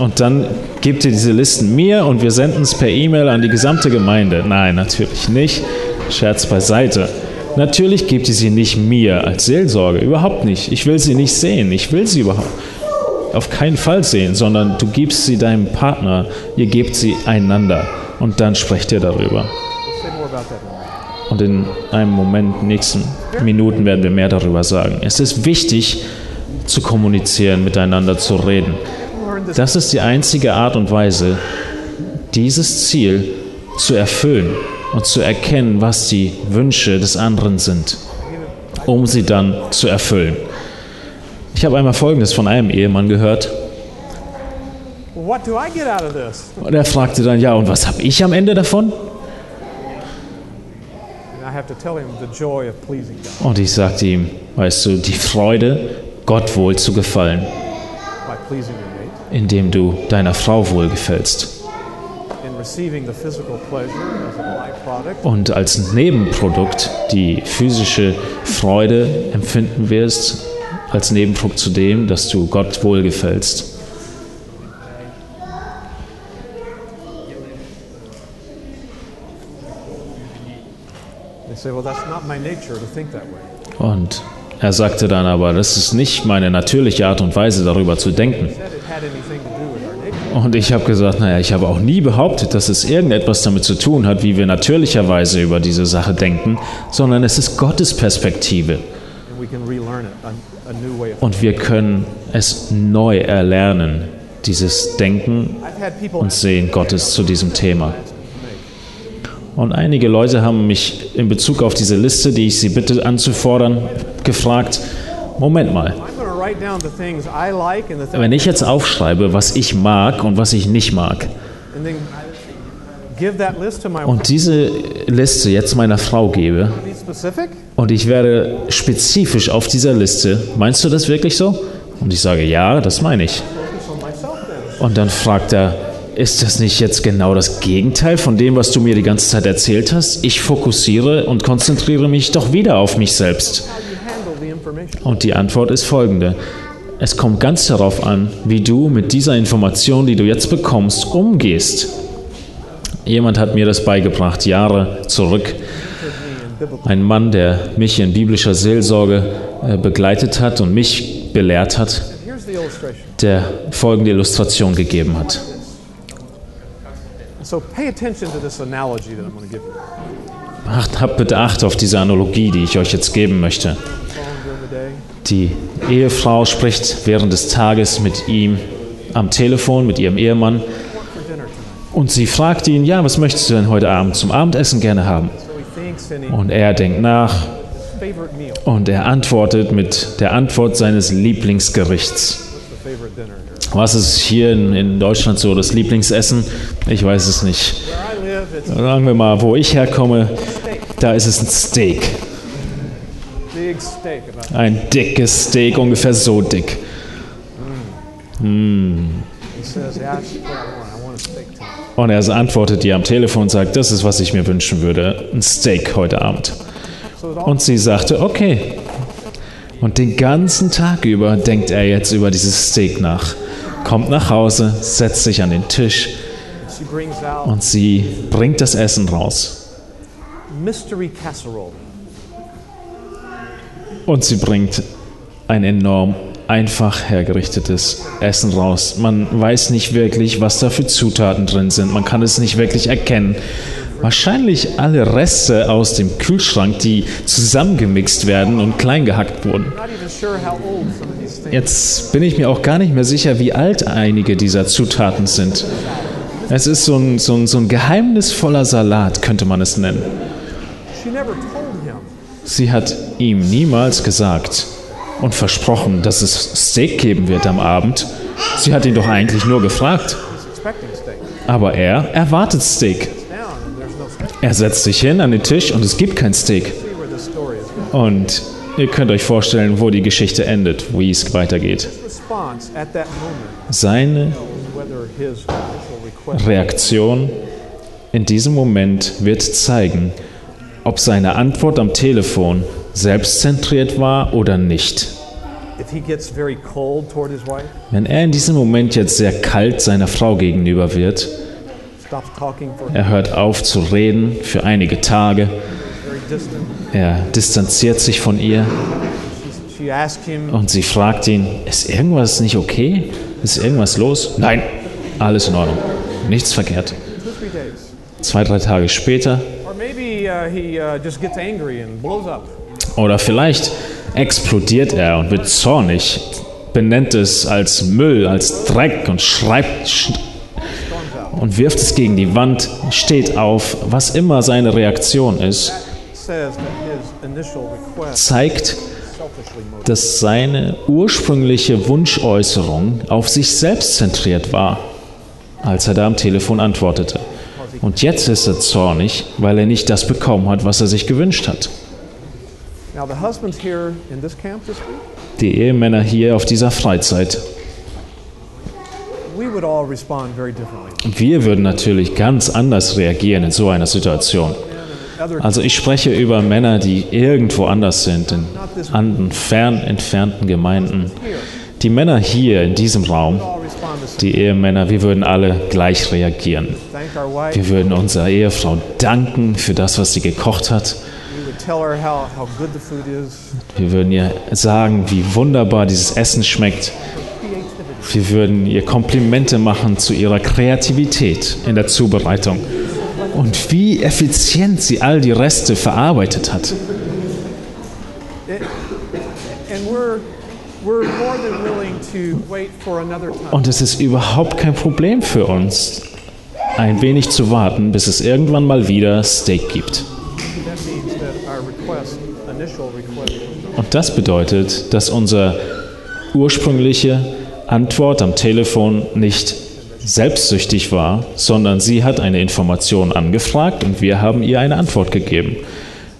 Und dann gebt ihr diese Listen mir und wir senden es per E-Mail an die gesamte Gemeinde. Nein, natürlich nicht. Scherz beiseite. Natürlich gebt ihr sie nicht mir als Seelsorge, überhaupt nicht. Ich will sie nicht sehen. Ich will sie überhaupt auf keinen Fall sehen, sondern du gibst sie deinem Partner, ihr gebt sie einander und dann sprecht ihr darüber. Und in einem Moment, nächsten Minuten werden wir mehr darüber sagen. Es ist wichtig zu kommunizieren, miteinander zu reden. Das ist die einzige Art und Weise, dieses Ziel zu erfüllen und zu erkennen, was die Wünsche des anderen sind, um sie dann zu erfüllen. Ich habe einmal Folgendes von einem Ehemann gehört. Und er fragte dann, ja, und was habe ich am Ende davon? Und ich sagte ihm, weißt du, die Freude, Gott wohl zu gefallen, indem du deiner Frau wohl gefällst. Und als Nebenprodukt die physische Freude empfinden wirst, als Nebenprodukt zu dem, dass du Gott wohlgefällst. Und er sagte dann aber, das ist nicht meine natürliche Art und Weise, darüber zu denken. Und ich habe gesagt, naja, ich habe auch nie behauptet, dass es irgendetwas damit zu tun hat, wie wir natürlicherweise über diese Sache denken, sondern es ist Gottes Perspektive. Und wir können es neu erlernen, dieses Denken und Sehen Gottes zu diesem Thema. Und einige Leute haben mich in Bezug auf diese Liste, die ich sie bitte anzufordern, gefragt, Moment mal, wenn ich jetzt aufschreibe, was ich mag und was ich nicht mag, und diese Liste jetzt meiner Frau gebe, und ich werde spezifisch auf dieser Liste, meinst du das wirklich so? Und ich sage, ja, das meine ich. Und dann fragt er, ist das nicht jetzt genau das Gegenteil von dem, was du mir die ganze Zeit erzählt hast? Ich fokussiere und konzentriere mich doch wieder auf mich selbst. Und die Antwort ist folgende. Es kommt ganz darauf an, wie du mit dieser Information, die du jetzt bekommst, umgehst. Jemand hat mir das beigebracht, Jahre zurück. Ein Mann, der mich in biblischer Seelsorge äh, begleitet hat und mich belehrt hat, der folgende Illustration gegeben hat. Habt bitte Acht auf diese Analogie, die ich euch jetzt geben möchte. Die Ehefrau spricht während des Tages mit ihm am Telefon, mit ihrem Ehemann. Und sie fragt ihn, ja, was möchtest du denn heute Abend zum Abendessen gerne haben? Und er denkt nach und er antwortet mit der Antwort seines Lieblingsgerichts. Was ist hier in, in, Deutschland so das Lieblingsessen? Ich weiß es nicht. Sagen wir mal, wo ich herkomme, da ist es ein Steak. Ein dickes Steak, ungefähr so dick. Mm. Und er antwortet ihr am Telefon und sagt, das ist, was ich mir wünschen würde, ein Steak heute Abend. Und sie sagte, okay. Und den ganzen Tag über denkt er jetzt über dieses Steak nach kommt nach Hause, setzt sich an den Tisch und sie bringt das Essen raus. Und sie bringt ein enorm einfach hergerichtetes Essen raus. Man weiß nicht wirklich, was da für Zutaten drin sind. Man kann es nicht wirklich erkennen. Wahrscheinlich alle Reste aus dem Kühlschrank, die zusammengemixt werden und klein gehackt wurden. Jetzt bin ich mir auch gar nicht mehr sicher, wie alt einige dieser Zutaten sind. Es ist so ein, so ein, so ein geheimnisvoller Salat, könnte man es nennen. Sie hat ihm niemals gesagt und versprochen, dass es Steak geben wird am Abend. Sie hat ihn doch eigentlich nur gefragt. Aber er erwartet Steak. Er setzt sich hin an den Tisch und es gibt kein Steak. Und ihr könnt euch vorstellen, wo die Geschichte endet, wie es weitergeht. Seine Reaktion in diesem Moment wird zeigen, ob seine Antwort am Telefon selbstzentriert war oder nicht. Wenn er in diesem Moment jetzt sehr kalt seiner Frau gegenüber wird, er hört auf zu reden für einige Tage. Er distanziert sich von ihr. Und sie fragt ihn, ist irgendwas nicht okay? Ist irgendwas los? Nein, alles in Ordnung. Nichts verkehrt. Zwei, drei Tage später. Oder vielleicht explodiert er und wird zornig, benennt es als Müll, als Dreck und schreibt sch und wirft es gegen die Wand, steht auf, was immer seine Reaktion ist, zeigt, dass seine ursprüngliche Wunschäußerung auf sich selbst zentriert war, als er da am Telefon antwortete. Und jetzt ist er zornig, weil er nicht das bekommen hat, was er sich gewünscht hat. Die Ehemänner hier auf dieser Freizeit, we would all respond very differently. wir würden natürlich ganz anders reagieren in so einer Situation. Also ich spreche über Männer, die irgendwo anders sind, in anderen fern entfernten Gemeinden. Die Männer hier in diesem Raum, die Ehemänner, wir würden alle gleich reagieren. Wir würden unserer Ehefrau danken für das, was sie gekocht hat. Wir würden ihr sagen, wie wunderbar dieses Essen schmeckt. Wir würden ihr Komplimente machen zu ihrer Kreativität in der Zubereitung und wie effizient sie all die Reste verarbeitet hat. Und es ist überhaupt kein Problem für uns, ein wenig zu warten, bis es irgendwann mal wieder Steak gibt. Und das bedeutet, dass unsere ursprüngliche Antwort am Telefon nicht selbstsüchtig war, sondern sie hat eine Information angefragt und wir haben ihr eine Antwort gegeben.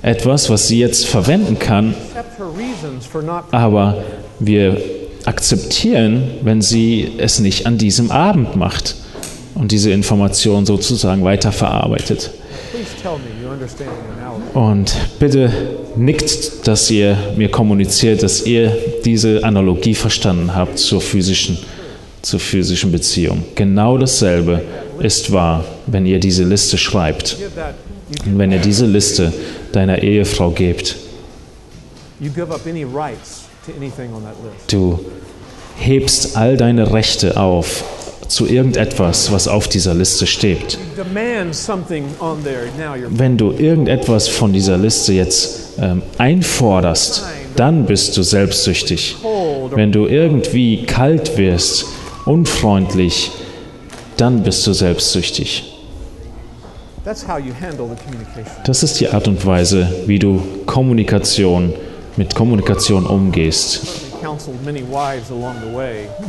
Etwas, was sie jetzt verwenden kann, aber wir akzeptieren, wenn sie es nicht an diesem Abend macht und diese Information sozusagen weiterverarbeitet. Und bitte nickt, dass ihr mir kommuniziert, dass ihr diese Analogie verstanden habt zur physischen, zur physischen Beziehung. Genau dasselbe ist wahr, wenn ihr diese Liste schreibt. Und wenn ihr diese Liste deiner Ehefrau gebt, du hebst all deine Rechte auf zu irgendetwas, was auf dieser Liste steht. Wenn du irgendetwas von dieser Liste jetzt ähm, einforderst, dann bist du selbstsüchtig. Wenn du irgendwie kalt wirst, unfreundlich, dann bist du selbstsüchtig. Das ist die Art und Weise, wie du Kommunikation mit Kommunikation umgehst.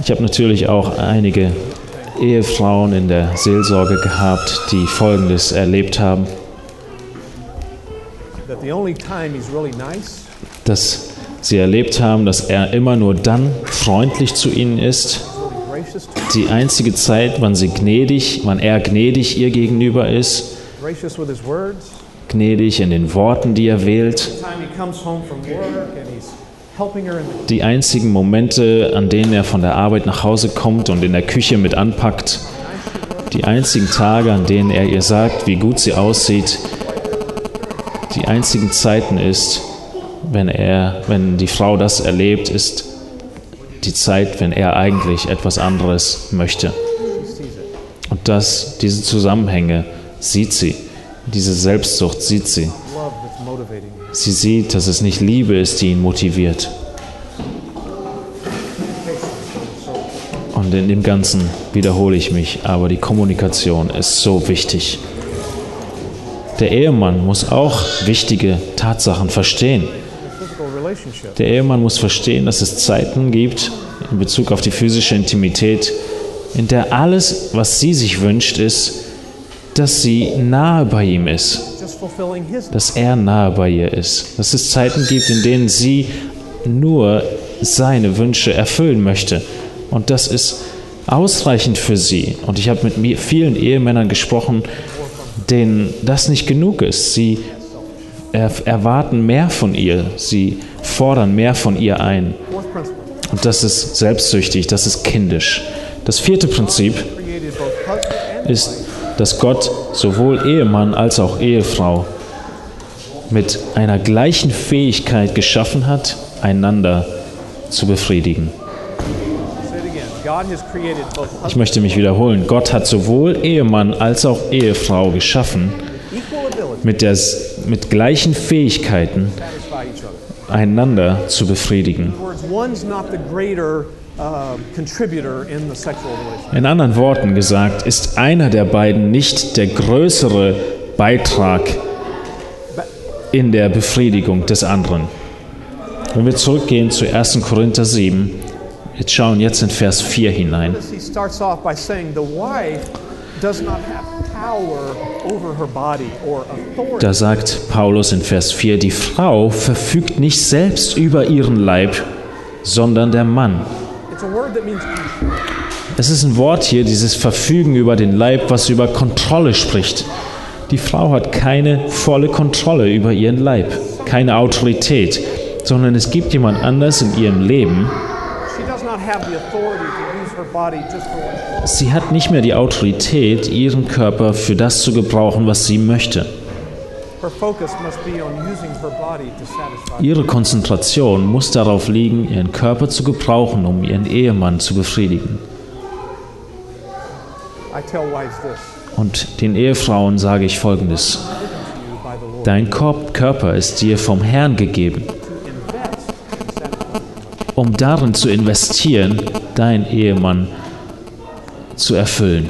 Ich habe natürlich auch einige Ehefrauen in der Seelsorge gehabt, die Folgendes erlebt haben, dass sie erlebt haben, dass er immer nur dann freundlich zu ihnen ist, die einzige Zeit, wann sie gnädig, wann er gnädig ihr gegenüber ist, gnädig in den Worten, die er wählt, Die einzigen Momente, an denen er von der Arbeit nach Hause kommt und in der Küche mit anpackt, die einzigen Tage, an denen er ihr sagt, wie gut sie aussieht, die einzigen Zeiten ist, wenn er, wenn die Frau das erlebt, ist die Zeit, wenn er eigentlich etwas anderes möchte. Und das, diese Zusammenhänge sieht sie, diese Selbstsucht sieht sie. Sie sieht, dass es nicht Liebe ist, die ihn motiviert. Und in dem Ganzen wiederhole ich mich, aber die Kommunikation ist so wichtig. Der Ehemann muss auch wichtige Tatsachen verstehen. Der Ehemann muss verstehen, dass es Zeiten gibt in Bezug auf die physische Intimität, in der alles, was sie sich wünscht, ist, dass sie nahe bei ihm ist, dass er nahe bei ihr ist. Dass es Zeiten gibt, in denen sie nur seine Wünsche erfüllen möchte. Und das ist ausreichend für sie. Und ich habe mit vielen Ehemännern gesprochen, denen das nicht genug ist. Sie er erwarten mehr von ihr. Sie fordern mehr von ihr ein. Und das ist selbstsüchtig, das ist kindisch. Das vierte Prinzip ist, dass Gott sowohl Ehemann als auch Ehefrau mit einer gleichen Fähigkeit geschaffen hat, einander zu befriedigen. Ich möchte mich wiederholen. Gott hat sowohl Ehemann als auch Ehefrau geschaffen mit, der, mit gleichen Fähigkeiten, einander zu befriedigen. In anderen Worten gesagt, ist einer der beiden nicht der größere Beitrag in der Befriedigung des anderen. Wenn wir zurückgehen zu 1. Korinther 7, wir schauen jetzt in Vers 4 hinein. Da sagt Paulus in Vers 4, die Frau verfügt nicht selbst über ihren Leib, sondern der Mann. Es ist ein Wort hier, dieses Verfügen über den Leib, was über Kontrolle spricht. Die Frau hat keine volle Kontrolle über ihren Leib, keine Autorität, sondern es gibt jemand anders in ihrem Leben. Sie hat nicht mehr die Autorität, ihren Körper für das zu gebrauchen, was sie möchte. Ihre Konzentration muss darauf liegen, ihren Körper zu gebrauchen, um ihren Ehemann zu befriedigen. Und den Ehefrauen sage ich Folgendes. Dein Körper ist dir vom Herrn gegeben, um darin zu investieren, deinen Ehemann zu erfüllen.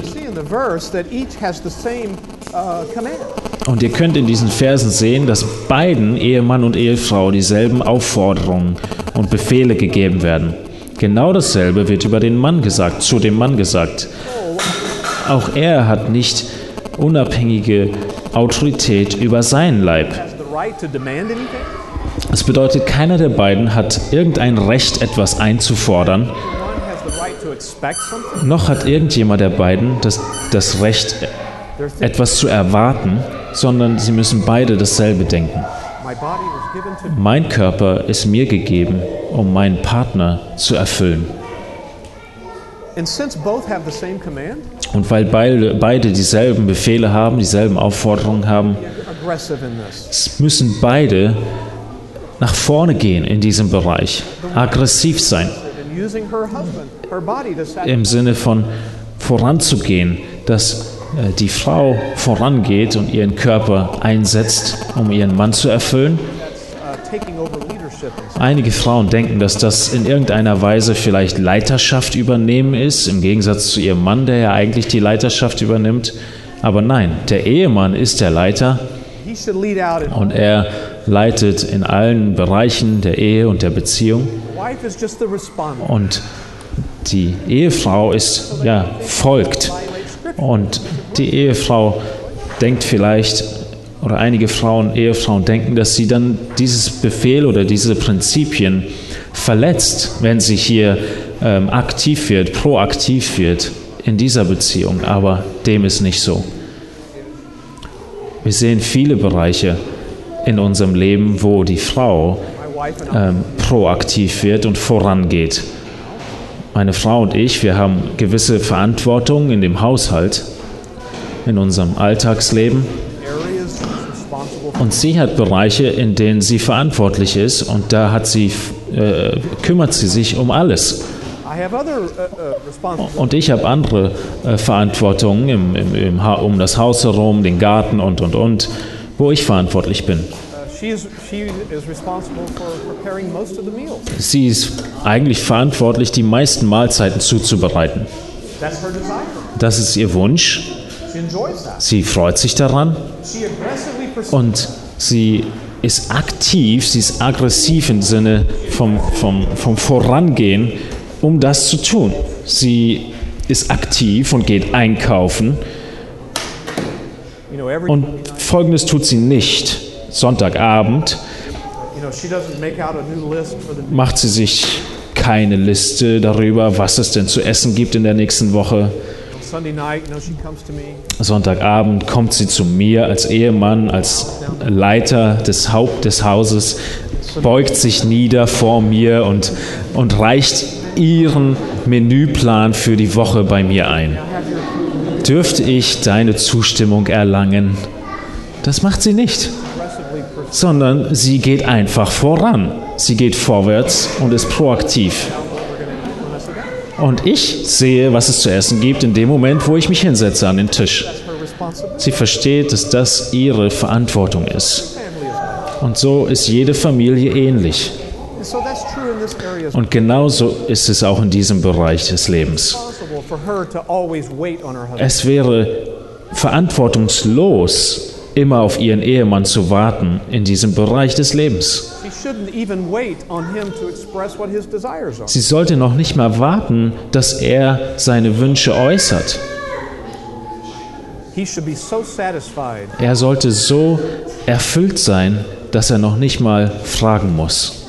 Uh, und ihr könnt in diesen Versen sehen, dass beiden, Ehemann und Ehefrau, dieselben Aufforderungen und Befehle gegeben werden. Genau dasselbe wird über den Mann gesagt, zu dem Mann gesagt. Auch er hat nicht unabhängige Autorität über seinen Leib. Das bedeutet, keiner der beiden hat irgendein Recht, etwas einzufordern, noch hat irgendjemand der beiden das, das Recht, etwas zu erwarten, sondern sie müssen beide dasselbe denken. Mein Körper ist mir gegeben, um meinen Partner zu erfüllen. Und weil beide, beide dieselben Befehle haben, dieselben Aufforderungen haben, müssen beide nach vorne gehen in diesem Bereich, aggressiv sein. Im Sinne von voranzugehen, dass die Frau vorangeht und ihren Körper einsetzt, um ihren Mann zu erfüllen Einige Frauen denken, dass das in irgendeiner Weise vielleicht Leiterschaft übernehmen ist, im Gegensatz zu ihrem Mann, der ja eigentlich die Leiterschaft übernimmt. Aber nein, der Ehemann ist der Leiter und er leitet in allen Bereichen der Ehe und der Beziehung. Und die Ehefrau ist, ja, folgt. Und die Ehefrau denkt vielleicht, oder einige Frauen, Ehefrauen denken, dass sie dann dieses Befehl oder diese Prinzipien verletzt, wenn sie hier ähm, aktiv wird, proaktiv wird in dieser Beziehung. Aber dem ist nicht so. Wir sehen viele Bereiche in unserem Leben, wo die Frau ähm, proaktiv wird und vorangeht. Meine Frau und ich, wir haben gewisse Verantwortung in dem Haushalt, in unserem Alltagsleben. Und sie hat Bereiche, in denen sie verantwortlich ist und da hat sie, äh, kümmert sie sich um alles. Und ich habe andere äh, Verantwortungen im, im, im um das Haus herum, den Garten und, und, und, wo ich verantwortlich bin. Sie ist eigentlich verantwortlich, die meisten Mahlzeiten zuzubereiten. Das ist ihr Wunsch. Sie freut sich daran und sie ist aktiv, sie ist aggressiv im Sinne vom, vom, vom Vorangehen, um das zu tun. Sie ist aktiv und geht einkaufen. Und folgendes tut sie nicht. Sonntagabend macht sie sich keine Liste darüber, was es denn zu essen gibt in der nächsten Woche. Sonntagabend kommt sie zu mir als Ehemann, als Leiter des Haupt des Hauses, beugt sich nieder vor mir und, und reicht ihren Menüplan für die Woche bei mir ein. Dürfte ich deine Zustimmung erlangen? Das macht sie nicht, sondern sie geht einfach voran. Sie geht vorwärts und ist proaktiv. Und ich sehe, was es zu essen gibt, in dem Moment, wo ich mich hinsetze an den Tisch. Sie versteht, dass das ihre Verantwortung ist. Und so ist jede Familie ähnlich. Und genauso ist es auch in diesem Bereich des Lebens. Es wäre verantwortungslos, immer auf ihren Ehemann zu warten in diesem Bereich des Lebens. Sie sollte noch nicht mal warten, dass er seine Wünsche äußert. Er sollte so erfüllt sein, dass er noch nicht mal fragen muss.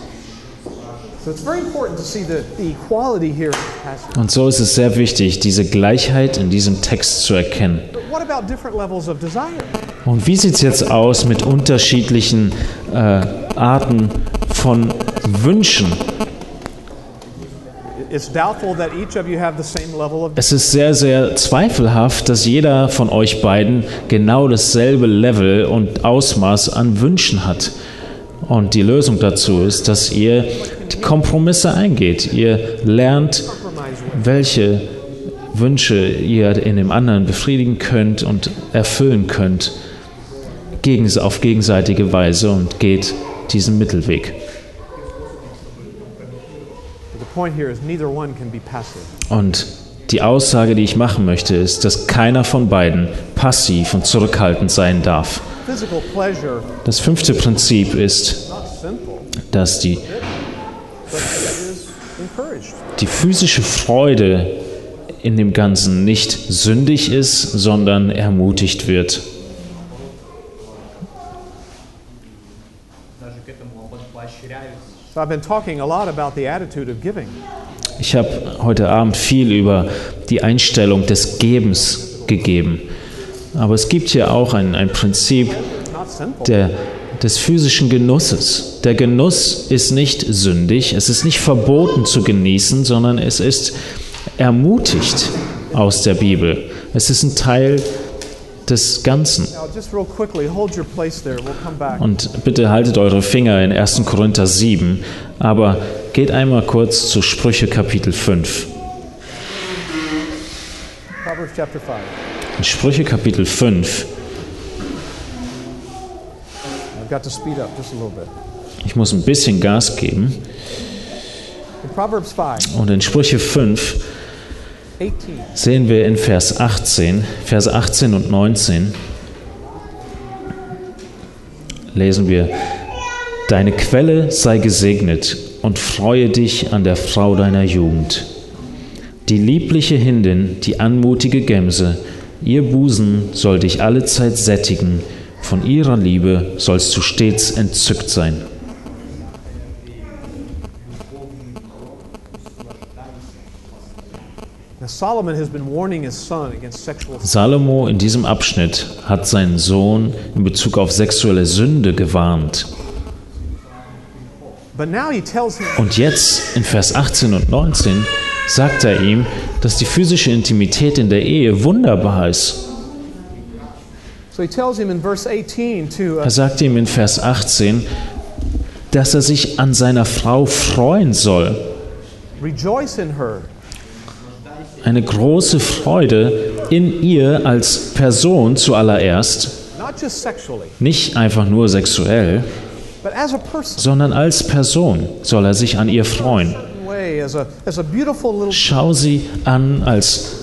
Und so ist es sehr wichtig, diese Gleichheit in diesem Text zu erkennen. Und wie sieht es jetzt aus mit unterschiedlichen äh, Arten von Wünschen? Es ist sehr, sehr zweifelhaft, dass jeder von euch beiden genau dasselbe Level und Ausmaß an Wünschen hat. Und die Lösung dazu ist, dass ihr die Kompromisse eingeht. Ihr lernt, welche Wünsche ihr in dem anderen befriedigen könnt und erfüllen könnt auf gegenseitige Weise und geht diesen Mittelweg. Und die Aussage, die ich machen möchte, ist, dass keiner von beiden passiv und zurückhaltend sein darf. Das fünfte Prinzip ist, dass die, die physische Freude in dem Ganzen nicht sündig ist, sondern ermutigt wird. Ich habe heute Abend viel über die Einstellung des Gebens gegeben. Aber es gibt hier auch ein, ein Prinzip der, des physischen Genusses. Der Genuss ist nicht sündig, es ist nicht verboten zu genießen, sondern es ist ermutigt aus der Bibel. Es ist ein Teil des Ganzen. Und bitte haltet eure Finger in 1. Korinther 7, aber geht einmal kurz zu Sprüche Kapitel 5. In Sprüche Kapitel 5. Ich muss ein bisschen Gas geben. Und in Sprüche 5 sehen wir in Vers 18, Vers 18 und 19, lesen wir, Deine Quelle sei gesegnet und freue dich an der Frau deiner Jugend. Die liebliche Hindin, die anmutige Gemse, ihr Busen soll dich allezeit sättigen, von ihrer Liebe sollst du stets entzückt sein. Salomo in diesem Abschnitt hat seinen Sohn in Bezug auf sexuelle Sünde gewarnt. Und jetzt in Vers 18 und 19 sagt er ihm, dass die physische Intimität in der Ehe wunderbar ist. Uh, er sagt ihm in Vers 18, dass er sich an seiner Frau freuen soll. Rejoice in her eine große Freude in ihr als Person zuallererst, nicht einfach nur sexuell, sondern als Person soll er sich an ihr freuen. Schau sie an als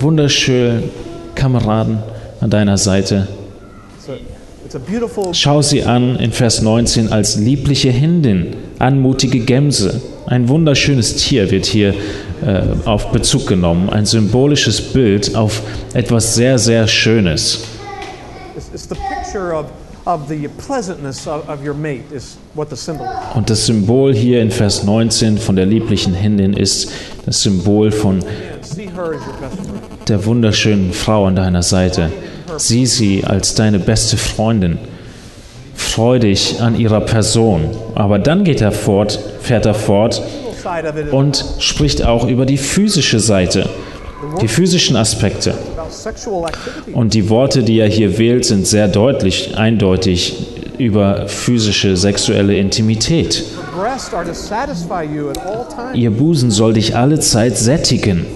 wunderschönen Kameraden an deiner Seite. Schau sie an in Vers 19 als liebliche Hindin, anmutige Gemse. Ein wunderschönes Tier wird hier äh, auf Bezug genommen, ein symbolisches Bild auf etwas sehr, sehr Schönes. Und das Symbol hier in Vers 19 von der lieblichen Hindin ist das Symbol von der wunderschönen Frau an deiner Seite. Sieh sie als deine beste Freundin. Freu dich an ihrer Person. Aber dann geht er fort, fährt er fort und spricht auch über die physische Seite, die physischen Aspekte. Und die Worte, die er hier wählt, sind sehr deutlich, eindeutig über physische, sexuelle Intimität. Ihr Busen soll dich alle Zeit sättigen.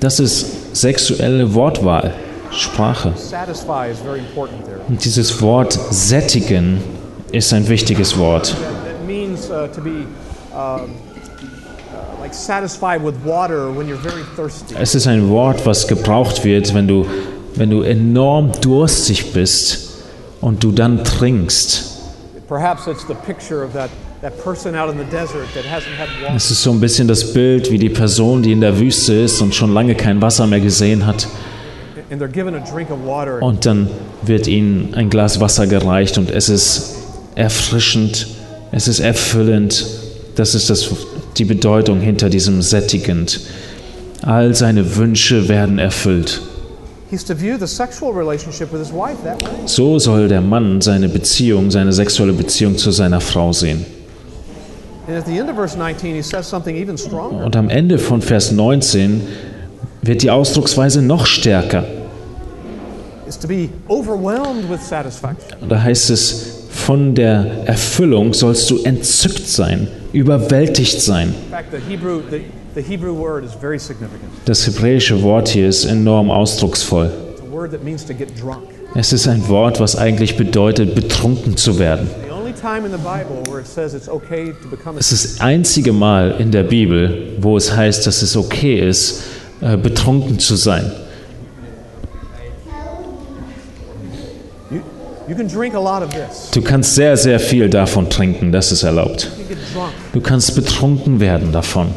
Das ist sexuelle Wortwahl, Sprache. Und dieses Wort sättigen ist ein wichtiges Wort. Uh, uh. Es ist ein Wort, was gebraucht wird, wenn du, wenn du enorm durstig bist und du dann trinkst. Es ist so ein bisschen das Bild, wie die Person, die in der Wüste ist und schon lange kein Wasser mehr gesehen hat. Und dann wird ihnen ein Glas Wasser gereicht und es ist erfrischend, es ist erfüllend. Das ist das, die Bedeutung hinter diesem sättigend. All seine Wünsche werden erfüllt. So soll der Mann seine Beziehung, seine sexuelle Beziehung zu seiner Frau sehen. And at the end of verse 19, he says something even stronger. Und am Ende von Vers 19 wird die Ausdrucksweise noch stärker. Da heißt es, von der Erfüllung sollst du entzückt sein, überwältigt sein. Das hebräische Wort hier ist enorm ausdrucksvoll. Es ist ein Wort, was eigentlich bedeutet, betrunken zu werden. Es ist das einzige Mal in der Bibel, wo es heißt, dass es okay ist, äh, betrunken zu sein. you, you can drink a lot of this. Du kannst sehr, sehr viel davon trinken, das ist erlaubt. Du kannst betrunken werden davon,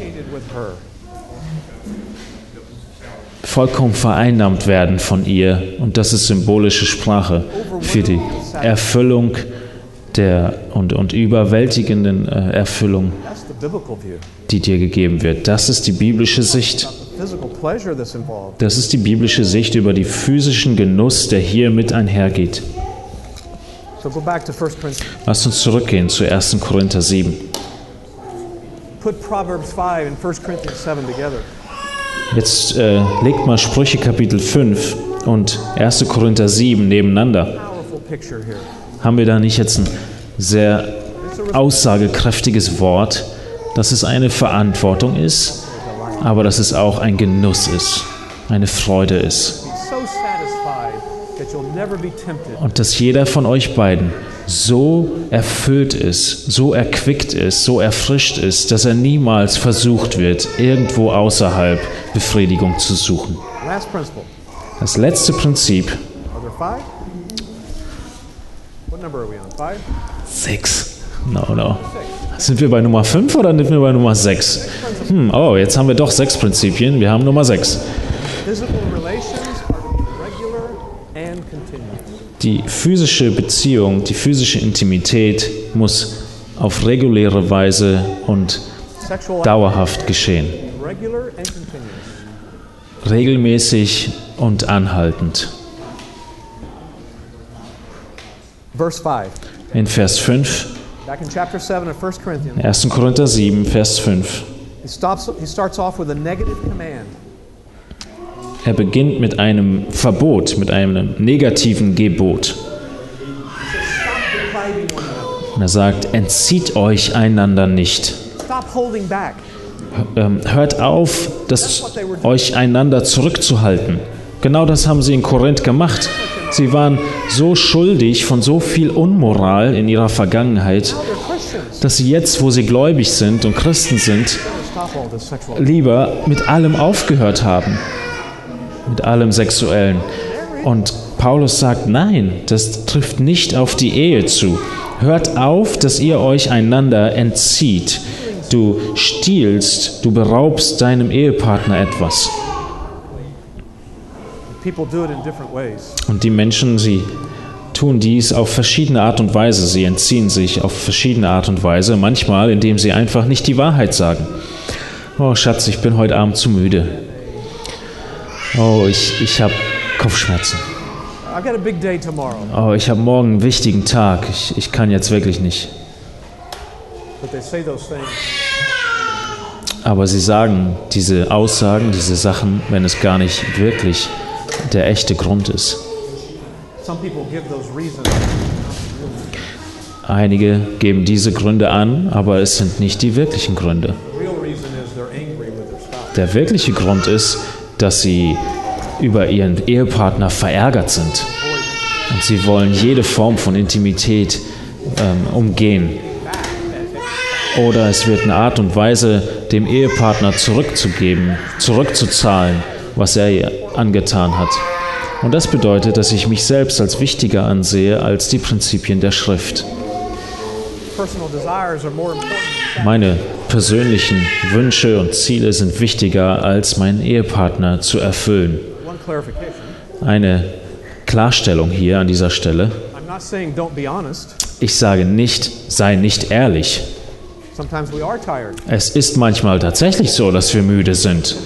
vollkommen vereinnahmt werden von ihr. Und das ist symbolische Sprache für die Erfüllung der und, und überwältigenden äh, Erfüllung, die dir gegeben wird. Das ist die biblische Sicht. Das ist die biblische Sicht über die physischen Genuss, der hier mit einhergeht. So go back to 1 Corinthians. Lass uns zurückgehen zu 1. Korinther 7. Put Proverbs 5 and 1 Corinthians 7 together. Jetzt äh, legt mal Sprüche Kapitel 5 und 1. Korinther 7 nebeneinander. Haben wir da nicht jetzt ein sehr aussagekräftiges Wort, dass es eine Verantwortung ist, aber dass es auch ein Genuss ist, eine Freude ist. be so satisfied that you'll never be tempted. Und dass jeder von euch beiden so erfüllt ist, so erquickt ist, so erfrischt ist, dass er niemals versucht wird, irgendwo außerhalb Befriedigung zu suchen. Das letzte Prinzip, Are there five? What number are we on? Five? sechs. No, no. Sind wir bei Nummer 5 oder sind wir bei Nummer 6? Hm, oh, jetzt haben wir doch sechs Prinzipien. Wir haben Nummer 6. Physical relations are to be regular and continuous. Die physische Beziehung, die physische Intimität muss auf reguläre Weise und dauerhaft geschehen. Regelmäßig und anhaltend. Verse 5. In Vers 5, Back in chapter 7 of 1 Corinthians, 1. Korinther 7, Vers 5. Er beginnt mit einem Verbot, mit einem negativen Gebot. Und er sagt, entzieht euch einander nicht. Stop holding back. Ähm, hört auf, das euch einander zurückzuhalten. Genau das haben sie in Korinth gemacht. Sie waren so schuldig von so viel Unmoral in ihrer Vergangenheit, dass sie jetzt, wo sie gläubig sind und Christen sind, lieber mit allem aufgehört haben. Mit allem Sexuellen. Und Paulus sagt, nein, das trifft nicht auf die Ehe zu. Hört auf, dass ihr euch einander entzieht. Du stiehlst, du beraubst deinem Ehepartner etwas. Und die Menschen, sie tun dies auf verschiedene Art und Weise. Sie entziehen sich auf verschiedene Art und Weise. Manchmal, indem sie einfach nicht die Wahrheit sagen. Oh Schatz, ich bin heute Abend zu müde. Oh, ich, ich habe Kopfschmerzen. I've got a big day tomorrow. Oh, ich habe morgen einen wichtigen Tag. Ich, ich kann jetzt wirklich nicht. But they say those things Aber sie sagen diese Aussagen, diese Sachen, wenn es gar nicht wirklich der echte Grund ist. Einige geben diese Gründe an, aber es sind nicht die wirklichen Gründe. Der wirkliche Grund ist, dass sie über ihren Ehepartner verärgert sind. Und sie wollen jede Form von Intimität ähm, umgehen. Oder es wird eine Art und Weise, dem Ehepartner zurückzugeben, zurückzuzahlen, was er ihr angetan hat. Und das bedeutet, dass ich mich selbst als wichtiger ansehe als die Prinzipien der Schrift. Meine persönlichen Wünsche und Ziele sind wichtiger als meinen Ehepartner zu erfüllen. Eine Klarstellung hier an dieser Stelle. Ich sage nicht, sei nicht ehrlich. Es ist manchmal tatsächlich so, dass wir müde sind.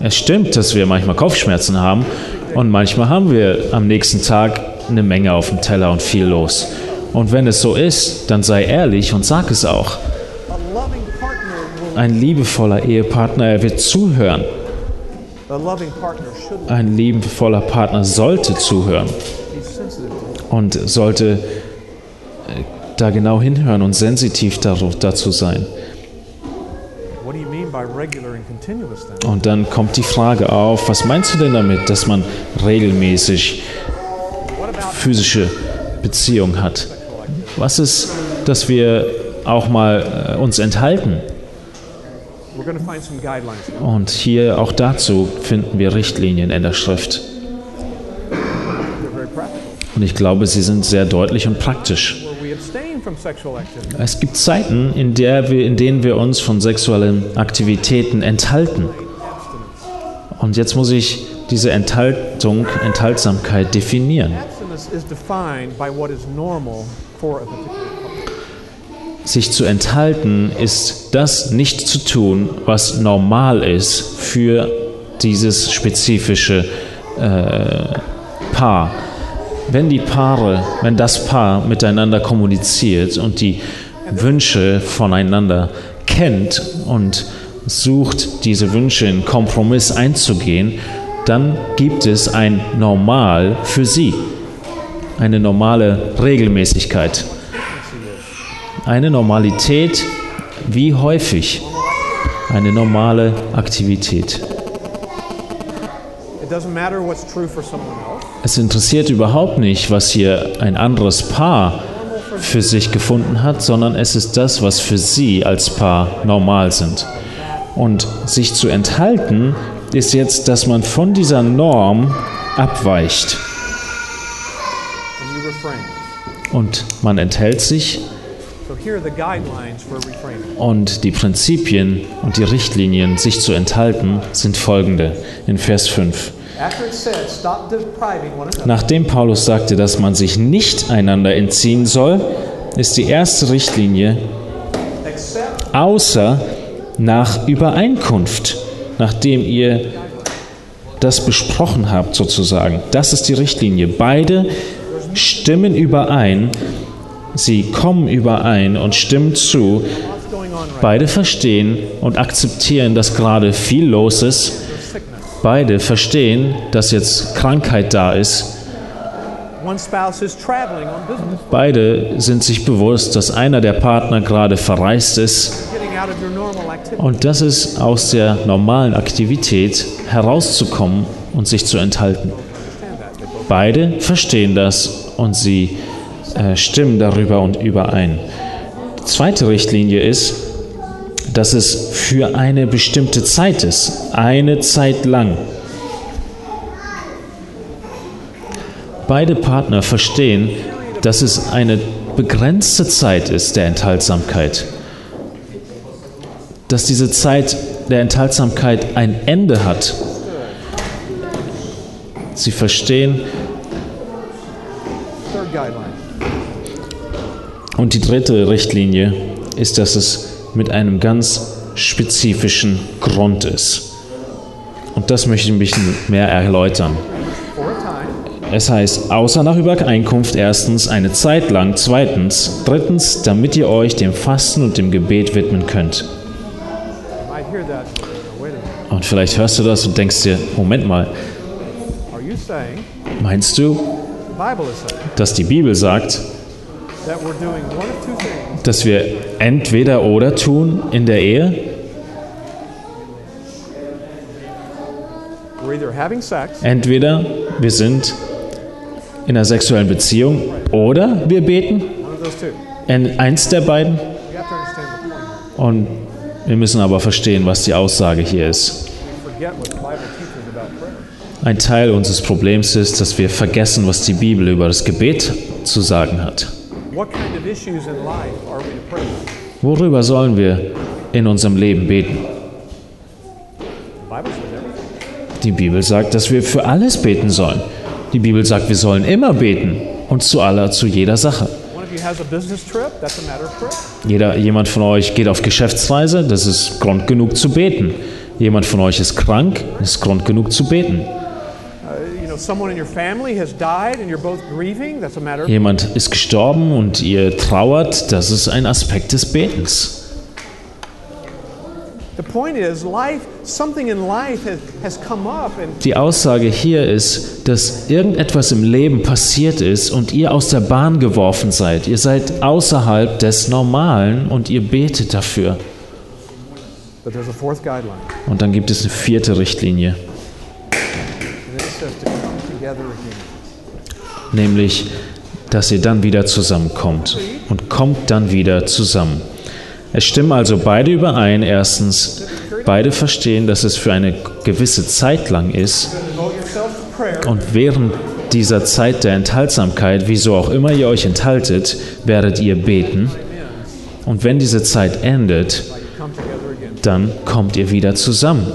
Es stimmt, dass wir manchmal Kopfschmerzen haben und manchmal haben wir am nächsten Tag eine Menge auf dem Teller und viel los. Und wenn es so ist, dann sei ehrlich und sag es auch. Ein liebevoller Ehepartner, er wird zuhören. Ein liebevoller Partner sollte zuhören und sollte äh, da genau hinhören und sensitiv dazu sein. Und dann kommt die Frage auf, was meinst du denn damit, dass man regelmäßig physische Beziehungen hat? Was ist, dass wir auch mal äh, uns enthalten? Und hier auch dazu finden wir Richtlinien in der Schrift. Und ich glaube, sie sind sehr deutlich und praktisch. Es gibt Zeiten, in, der wir, in denen wir uns von sexuellen Aktivitäten enthalten. Und jetzt muss ich diese Enthaltung, Enthaltsamkeit definieren. Sich zu enthalten ist das nicht zu tun, was normal ist für dieses spezifische äh, Paar. Wenn die Paare, wenn das Paar miteinander kommuniziert und die Wünsche voneinander kennt und sucht, diese Wünsche in Kompromiss einzugehen, dann gibt es ein Normal für sie, eine normale Regelmäßigkeit. Eine Normalität, wie häufig eine normale Aktivität. Es interessiert überhaupt nicht, was hier ein anderes Paar für sich gefunden hat, sondern es ist das, was für sie als Paar normal sind. Und sich zu enthalten ist jetzt, dass man von dieser Norm abweicht. Und man enthält sich und die Prinzipien und die Richtlinien, sich zu enthalten, sind folgende in Vers 5. Nachdem Paulus sagte, dass man sich nicht einander entziehen soll, ist die erste Richtlinie, außer nach Übereinkunft, nachdem ihr das besprochen habt sozusagen. Das ist die Richtlinie. Beide stimmen überein, Sie kommen überein und stimmen zu. Beide verstehen und akzeptieren, dass gerade viel los ist. Beide verstehen, dass jetzt Krankheit da ist. Beide sind sich bewusst, dass einer der Partner gerade verreist ist. Und das ist aus der normalen Aktivität herauszukommen und sich zu enthalten. Beide verstehen das und sie äh, stimmen darüber und überein. Die zweite Richtlinie ist, dass es für eine bestimmte Zeit ist, eine Zeit lang. Beide Partner verstehen, dass es eine begrenzte Zeit ist der Enthaltsamkeit. Dass diese Zeit der Enthaltsamkeit ein Ende hat. Sie verstehen, und die dritte Richtlinie ist, dass es mit einem ganz spezifischen Grund ist. Und das möchte ich ein bisschen mehr erläutern. Es heißt, außer nach Übereinkunft erstens eine Zeit lang, zweitens, drittens, damit ihr euch dem Fasten und dem Gebet widmen könnt. Und vielleicht hörst du das und denkst dir, Moment mal, meinst du, dass die Bibel sagt, dass wir entweder oder tun in der Ehe. We're either having sex Entweder wir sind in einer sexuellen Beziehung oder wir beten. one of those two. En- Eins der beiden. Und wir müssen aber verstehen, was die Aussage hier ist. Ein Teil unseres Problems ist, dass wir vergessen, was die Bibel über das Gebet zu sagen hat. What kind of issues in life are we to pray about? Worüber sollen wir in unserem Leben beten? Die Bibel sagt, dass wir für alles beten sollen. Die Bibel sagt, wir sollen immer beten und zu aller, zu jeder Sache. One of you has a business trip, that's a matter of prayer. Jeder, jemand von euch geht auf Geschäftsreise, das ist Grund genug zu beten. Jemand von euch ist krank, das ist Grund genug zu beten. Jemand ist gestorben und ihr trauert, das ist ein Aspekt des Betens. The point is, life, something in life has, has come up, and Die Aussage hier ist, dass irgendetwas im Leben passiert ist und ihr aus der Bahn geworfen seid. Ihr seid außerhalb des Normalen und ihr betet dafür. but there's a fourth guideline, Und dann gibt es eine vierte Richtlinie, and it says to come together again. Nämlich, dass ihr dann wieder zusammenkommt. Und kommt dann wieder zusammen. Es stimmen also beide überein. Erstens, beide verstehen, dass es für eine gewisse Zeit lang ist. Und während dieser Zeit der Enthaltsamkeit, wieso auch immer ihr euch enthaltet, werdet ihr beten. Und wenn diese Zeit endet, dann kommt ihr wieder zusammen.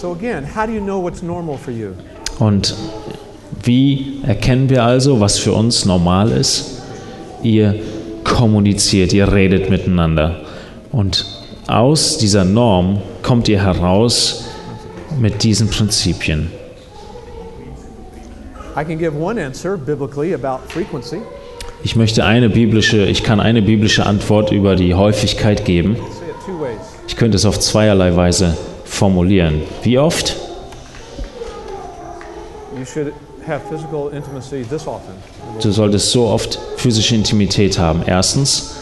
So again, how do you know what's normal for you? Und wie erkennen wir also, was für uns normal ist? Ihr kommuniziert, ihr redet miteinander. Und aus dieser Norm kommt ihr heraus mit diesen Prinzipien. I can give one answer biblically about frequency. Ich möchte eine biblische, ich kann eine biblische Antwort über die Häufigkeit geben. Ich könnte es auf zweierlei Weise formulieren. Wie oft? Du solltest so oft physische Intimität haben. Erstens,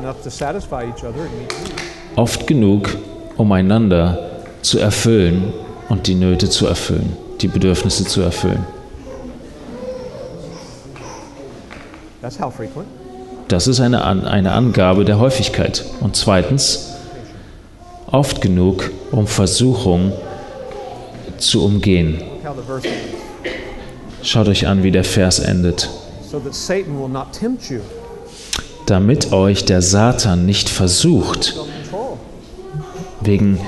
Enough to satisfy each other and meet needs. oft genug, um einander zu erfüllen und die Nöte zu erfüllen, die Bedürfnisse zu erfüllen. That's how frequent. Das ist eine, An eine Angabe der Häufigkeit. Und zweitens, oft genug, um Versuchung zu umgehen. Schaut euch an, wie der Vers endet. Damit euch der Satan nicht versucht, wegen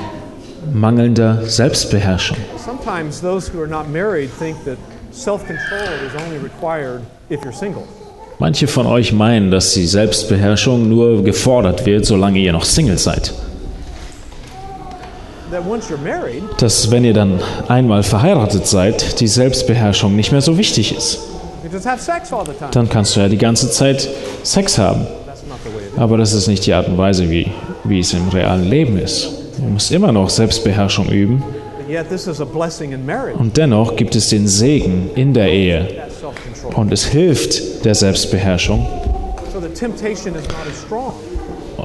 mangelnder Selbstbeherrschung. Sometimes those who are not married think that self-control is only required if you're single. Manche von euch meinen, dass die Selbstbeherrschung nur gefordert wird, solange ihr noch Single seid. That once you're married, Dass, wenn ihr dann einmal verheiratet seid, die Selbstbeherrschung nicht mehr so wichtig ist. Dann kannst du ja die ganze Zeit Sex haben. Aber das ist nicht die Art und Weise, wie, wie es im realen Leben ist. Du musst immer noch Selbstbeherrschung üben. Und dennoch gibt es den Segen in der Ehe. Und es hilft der Selbstbeherrschung,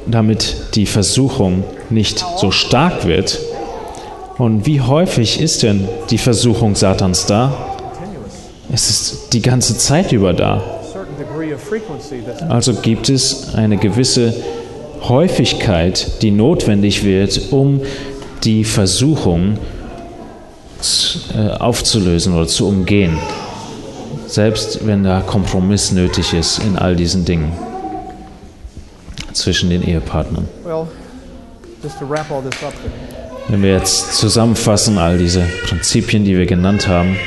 damit die Versuchung nicht so stark wird. Und wie häufig ist denn die Versuchung Satans da? Es ist die ganze Zeit über da. Also gibt es eine gewisse Häufigkeit, die notwendig wird, um die Versuchung äh, aufzulösen oder zu umgehen. Selbst wenn da Kompromiss nötig ist in all diesen Dingen zwischen den Ehepartnern. well, Wenn wir jetzt zusammenfassen, all diese Prinzipien, die wir genannt haben,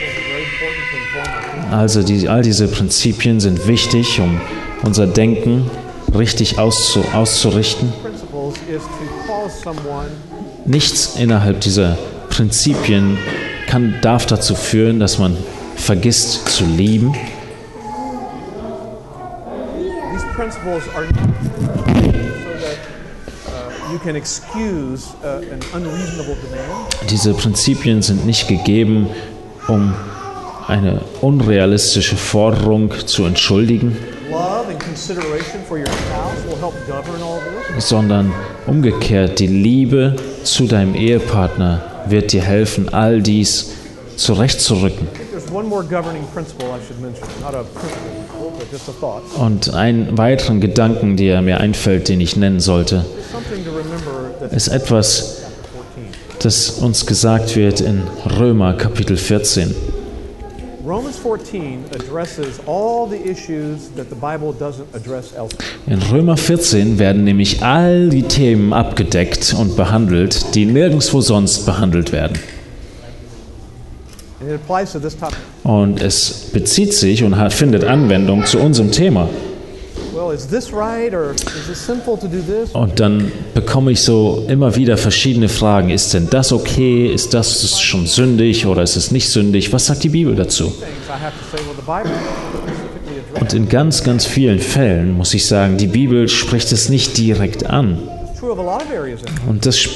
also die, all diese Prinzipien sind wichtig, um unser Denken richtig auszu, auszurichten. Nichts innerhalb dieser Prinzipien kann, darf dazu führen, dass man vergisst zu lieben. These principles are so that uh, you can excuse uh, an unreasonable demand. Diese Prinzipien sind nicht gegeben, um eine unrealistische Forderung zu entschuldigen, Love and consideration for your spouse will help govern all this. sondern umgekehrt die Liebe zu deinem Ehepartner wird dir helfen, all dies zurechtzurücken. Und einen weiteren Gedanken, der mir einfällt, den ich nennen sollte, ist etwas, chapter 14. das uns gesagt wird in Römer Kapitel 14. Romans 14 addresses all the issues that the Bible doesn't address elsewhere. In Römer 14 werden nämlich all die Themen abgedeckt und behandelt, die nirgendwo sonst behandelt werden. And it applies to this topic. Und es bezieht sich und hat, findet Anwendung zu unserem Thema. Well, is this right or is it sinful to do this? Und dann bekomme ich so immer wieder verschiedene Fragen. Ist denn das okay? Ist das schon sündig oder ist es nicht sündig? Was sagt die Bibel dazu? Und in ganz, ganz vielen Fällen muss ich sagen, die Bibel spricht es nicht direkt an. Und das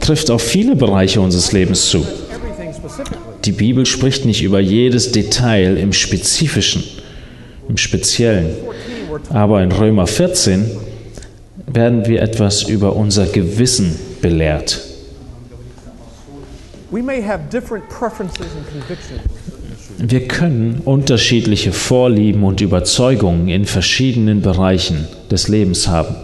trifft auf viele Bereiche unseres Lebens zu. Die Bibel spricht nicht über jedes Detail im Spezifischen, im Speziellen. 14, we're Aber in Römer 14 werden wir etwas über unser Gewissen belehrt. Wir können unterschiedliche Vorlieben und Überzeugungen in verschiedenen Bereichen des Lebens haben.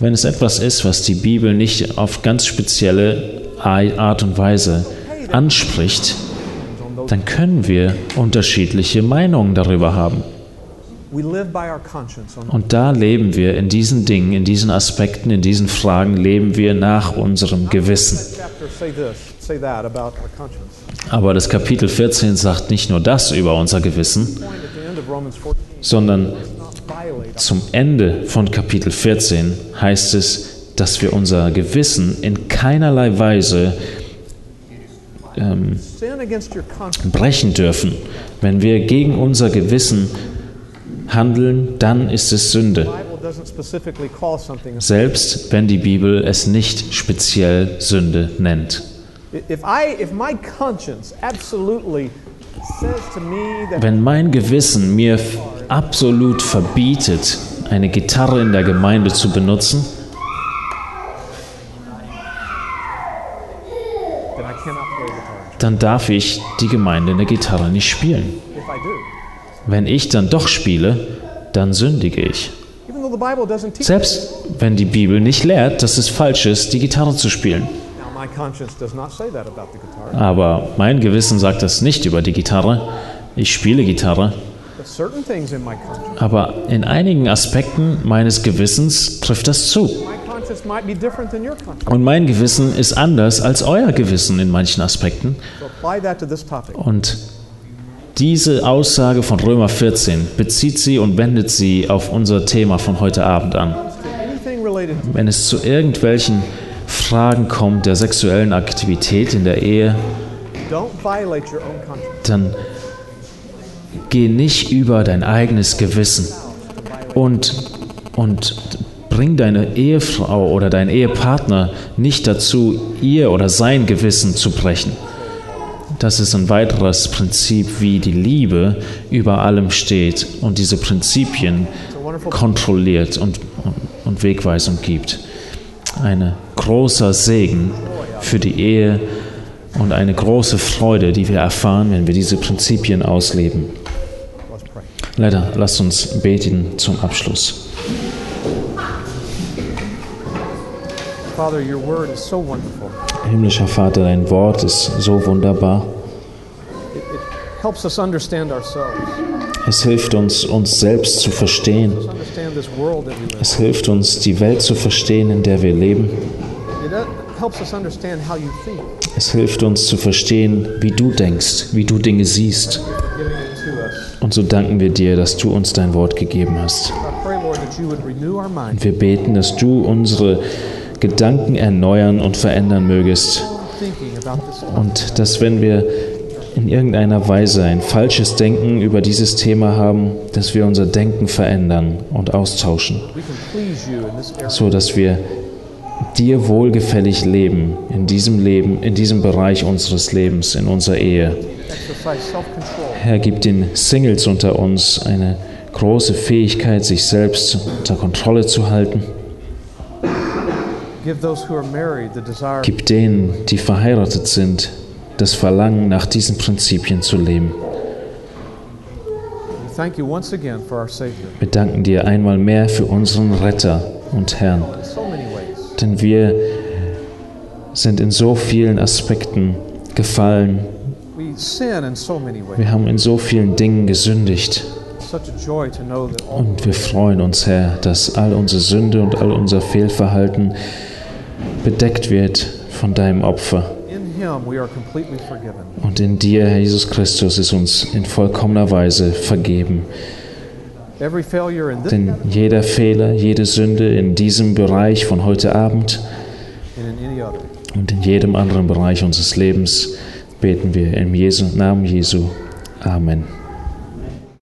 Wenn es etwas ist, was die Bibel nicht auf ganz spezielle Art und Weise anspricht, dann können wir unterschiedliche Meinungen darüber haben. Und da leben wir in diesen Dingen, in diesen Aspekten, in diesen Fragen, leben wir nach unserem Gewissen. Aber das Kapitel 14 sagt nicht nur das über unser Gewissen, Point at the end of Romans 14 sondern. Zum Ende von Kapitel 14 heißt es, dass wir unser Gewissen in keinerlei Weise ähm, brechen dürfen. Wenn wir gegen unser Gewissen handeln, dann ist es Sünde. Selbst wenn die Bibel es nicht speziell Sünde nennt. If I, if my conscience absolutely Wenn mein Gewissen mir absolut verbietet, eine Gitarre in der Gemeinde zu benutzen, dann darf ich die Gemeinde in der Gitarre nicht spielen. Wenn ich dann doch spiele, dann sündige ich. Selbst wenn die Bibel nicht lehrt, dass es falsch ist, die Gitarre zu spielen. Now my conscience does not say that about the guitar. Aber mein Gewissen sagt das nicht über die Gitarre. Ich spiele Gitarre, aber in einigen Aspekten meines Gewissens trifft das zu. Und mein Gewissen ist anders als euer Gewissen in manchen Aspekten. Und diese Aussage von Römer 14 bezieht sie und wendet sie auf unser Thema von heute Abend an. Wenn es zu irgendwelchen Fragen kommt der sexuellen Aktivität in der Ehe, dann geh nicht über dein eigenes Gewissen und, und bring deine Ehefrau oder deinen Ehepartner nicht dazu, ihr oder sein Gewissen zu brechen. Das ist ein weiteres Prinzip, wie die Liebe über allem steht und diese Prinzipien kontrolliert und, und, und Wegweisung gibt. Ein großer Segen für die Ehe und eine große Freude, die wir erfahren, wenn wir diese Prinzipien ausleben. Leider, lasst uns beten zum Abschluss. Himmlischer Vater, dein Wort ist so wunderbar. Es hilft uns, uns selbst zu verstehen. Es hilft uns, die Welt zu verstehen, in der wir leben. Es hilft uns zu verstehen, wie du denkst, wie du Dinge siehst. Und so danken wir dir, dass du uns dein Wort gegeben hast. Und wir beten, dass du unsere Gedanken erneuern und verändern mögest. Und dass wenn wir in irgendeiner Weise ein falsches Denken über dieses Thema haben, dass wir unser Denken verändern und austauschen, so dass wir dir wohlgefällig leben in diesem Leben, in diesem Bereich unseres Lebens, in unserer Ehe. Herr, gib den Singles unter uns eine große Fähigkeit, sich selbst unter Kontrolle zu halten. Gib denen, die verheiratet sind, das Verlangen, nach diesen Prinzipien zu leben. Wir danken dir einmal mehr für unseren Retter und Herrn, denn wir sind in so vielen Aspekten gefallen. Wir haben in so vielen Dingen gesündigt. Und wir freuen uns, Herr, dass all unsere Sünde und all unser Fehlverhalten bedeckt wird von deinem Opfer. Und in dir, Herr Jesus Christus, ist uns in vollkommener Weise vergeben. Denn jeder Fehler, jede Sünde in diesem Bereich von heute Abend und in jedem anderen Bereich unseres Lebens beten wir im Namen Jesu. Amen.